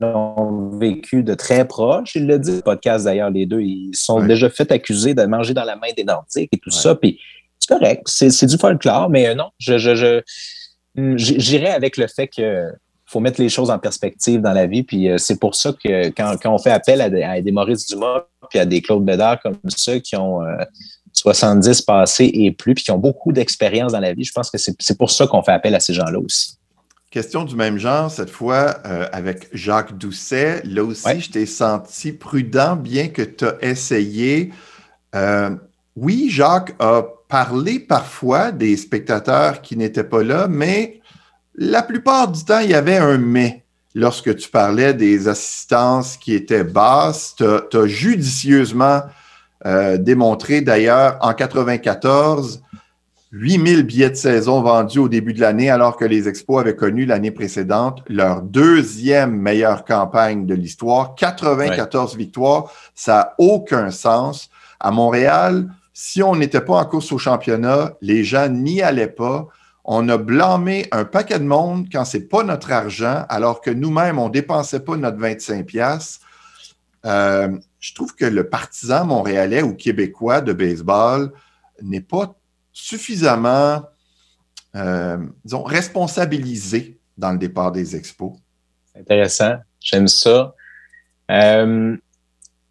l'ont vécu de très proche. Il le dit, le podcast d'ailleurs, les deux, ils sont déjà fait accuser de manger dans la main des Nordiques et tout ça. Puis c'est correct, c'est du folklore, mais euh, non, je, je, j'irais avec le fait que faut mettre les choses en perspective dans la vie. Puis euh, c'est pour ça que quand, on fait appel à des, Maurice Dumas puis à des Claude Bédard comme ça qui ont, euh, 70 passés et plus, puis qui ont beaucoup d'expérience dans la vie. Je pense que c'est pour ça qu'on fait appel à ces gens-là aussi. Question du même genre, cette fois euh, avec Jacques Doucet. Là aussi, je t'ai senti prudent, bien que tu as essayé. Euh, oui, Jacques a parlé parfois des spectateurs qui n'étaient pas là, mais la plupart du temps, il y avait un mais. Lorsque tu parlais des assistances qui étaient basses, tu as, judicieusement euh, démontré d'ailleurs en 94 8000 billets de saison vendus au début de l'année, alors que les Expos avaient connu l'année précédente leur deuxième meilleure campagne de l'histoire, 94 victoires. Ça n'a aucun sens. À Montréal, si on n'était pas en course au championnat, les gens n'y allaient pas. On a blâmé un paquet de monde quand c'est pas notre argent, alors que nous-mêmes, on dépensait pas notre 25 pièces. Euh, je trouve que le partisan montréalais ou québécois de baseball n'est pas suffisamment, euh, disons, responsabilisé dans le départ des expos. Intéressant. J'aime ça. Euh,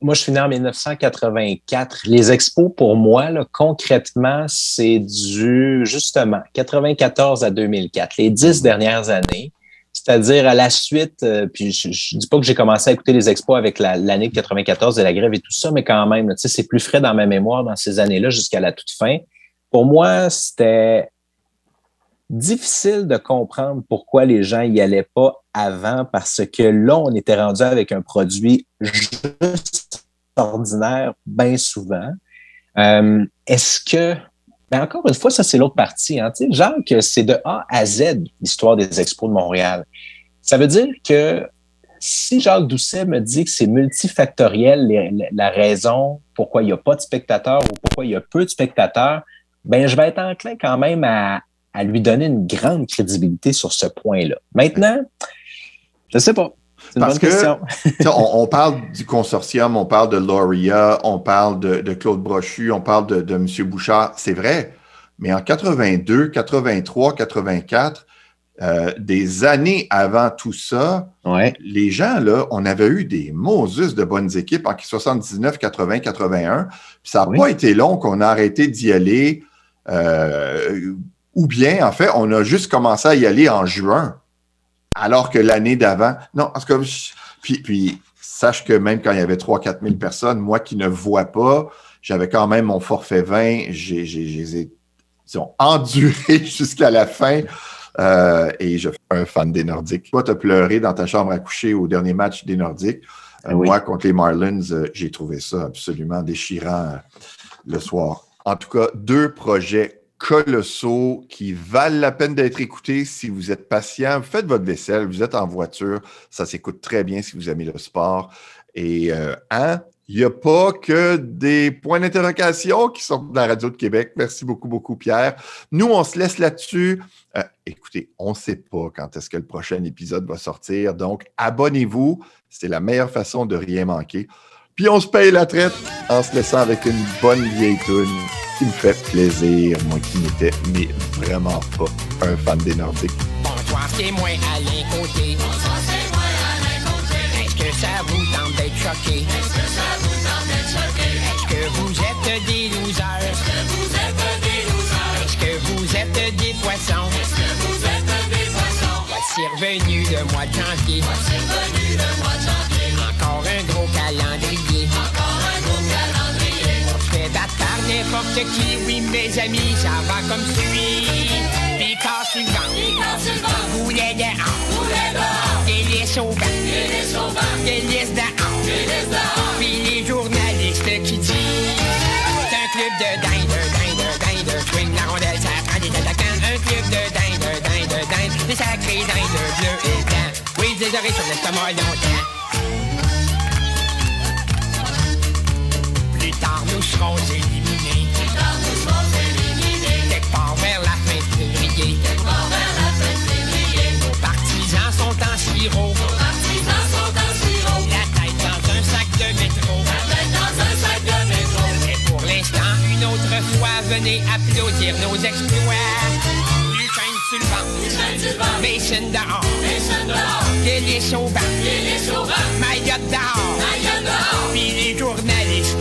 moi, je suis né en 1984. Les expos, pour moi, là, concrètement, c'est du, justement, 94 à 2004, les dix dernières années. C'est-à-dire à la suite, euh, puis je, ne dis pas que j'ai commencé à écouter les expos avec l'année de 94 et la grève et tout ça, mais quand même, c'est plus frais dans ma mémoire dans ces années-là jusqu'à la toute fin pour moi, c'était difficile de comprendre pourquoi les gens y allaient pas avant parce que là, on était rendu avec un produit juste ordinaire bien souvent. Euh, est-ce que, ben encore une fois, ça c'est l'autre partie. Hein, genre que c'est de A à Z l'histoire des expos de Montréal. Ça veut dire que si Jacques Doucet me dit que c'est multifactoriel la raison pourquoi il n'y a pas de spectateurs ou pourquoi il y a peu de spectateurs, ben, je vais être enclin quand même à, à lui donner une grande crédibilité sur ce point-là. Maintenant, je ne sais pas. Bonne question. on, on, parle du consortium, on parle de Lauria, on parle de, de Claude Brochu, on parle de, de M. Bouchard. C'est vrai. Mais en 82, 83, 84, euh, des années avant tout ça, les gens, là, on avait eu des Moses de bonnes équipes en 79, 80, 81. Puis ça n'a pas été long qu'on a arrêté d'y aller euh, ou bien, en fait, on a juste commencé à y aller en juin, alors que l'année d'avant. Non, parce que. Puis, puis, sache que même quand il y avait 3-4 000 personnes, moi qui ne vois pas, j'avais quand même mon forfait 20. J'ai, j'ai, *laughs* enduré jusqu'à la fin. Euh, et je suis un fan des Nordiques. Toi, tu as pleuré dans ta chambre à coucher au dernier match des Nordiques. Euh, moi, contre les Marlins, j'ai trouvé ça absolument déchirant le soir. En tout cas, deux projets colossaux qui valent la peine d'être écoutés si vous êtes patient. Faites votre vaisselle, vous êtes en voiture, ça s'écoute très bien si vous aimez le sport. Et euh, hein, il n'y a pas que des points d'interrogation qui sont dans la radio de Québec. Merci beaucoup, beaucoup, Pierre. Nous, on se laisse là-dessus. Euh, écoutez, on ne sait pas quand est-ce que le prochain épisode va sortir. Donc, abonnez-vous. C'est la meilleure façon de rien manquer. Puis on se paye la traite en se laissant avec une bonne vieille tune qui me fait plaisir, moi qui n'étais mais vraiment pas un fan des Nordiques. Bonsoir, c'est moi Alain Côté. Est-ce que ça vous tente d'être choqué? Est-ce que ça vous tente d'être choqué? Est-ce que vous êtes des losers? Est-ce que vous êtes des losers? Est-ce que vous êtes des poissons? Est-ce que vous êtes des poissons? Voici revenu de mois de janvier. Voici revenu de mois de janvier. Calendrier. Encore un calendrier. N'importe qui, oui, mes amis, ça va comme suit. Quand suivant, dehors, vous les dehors, et les sauvants, et les sauvants, et les dehors, les dehors, puis les journalistes qui disent c'est un club de dingue, de dingue, dingue, swing, la rondelle, ça prend des attaquants, un club de dingue, de dingue, de dingue, des sacrés dingues, de bleu et blanc. Oui, oreilles sur l'estomac longtemps. Nous serons éliminés. Nous serons éliminés. Quelque part vers la fin février. Quelque part vers la fin février. Nos partisans sont en sirop. Nos partisans sont en sirop. La tête dans un sac de métro. La tête dans un sac de métro. Et pour l'instant, une autre fois, venez applaudir nos exploits. Mason dehors. Mason dehors. Kélis Chauvin. Kélis Chauvin. Mayotte dehors. Mayotte dehors. Puis les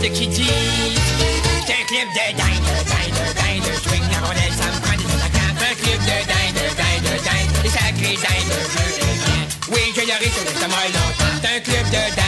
c'est un club de dinde, dinde, dinde, swing la rondelle, ça me prend des attaquants. Un club de dinde, dinde, dinde, des sacrés dindes, je Oui, je l'aurai sur le stomac, là.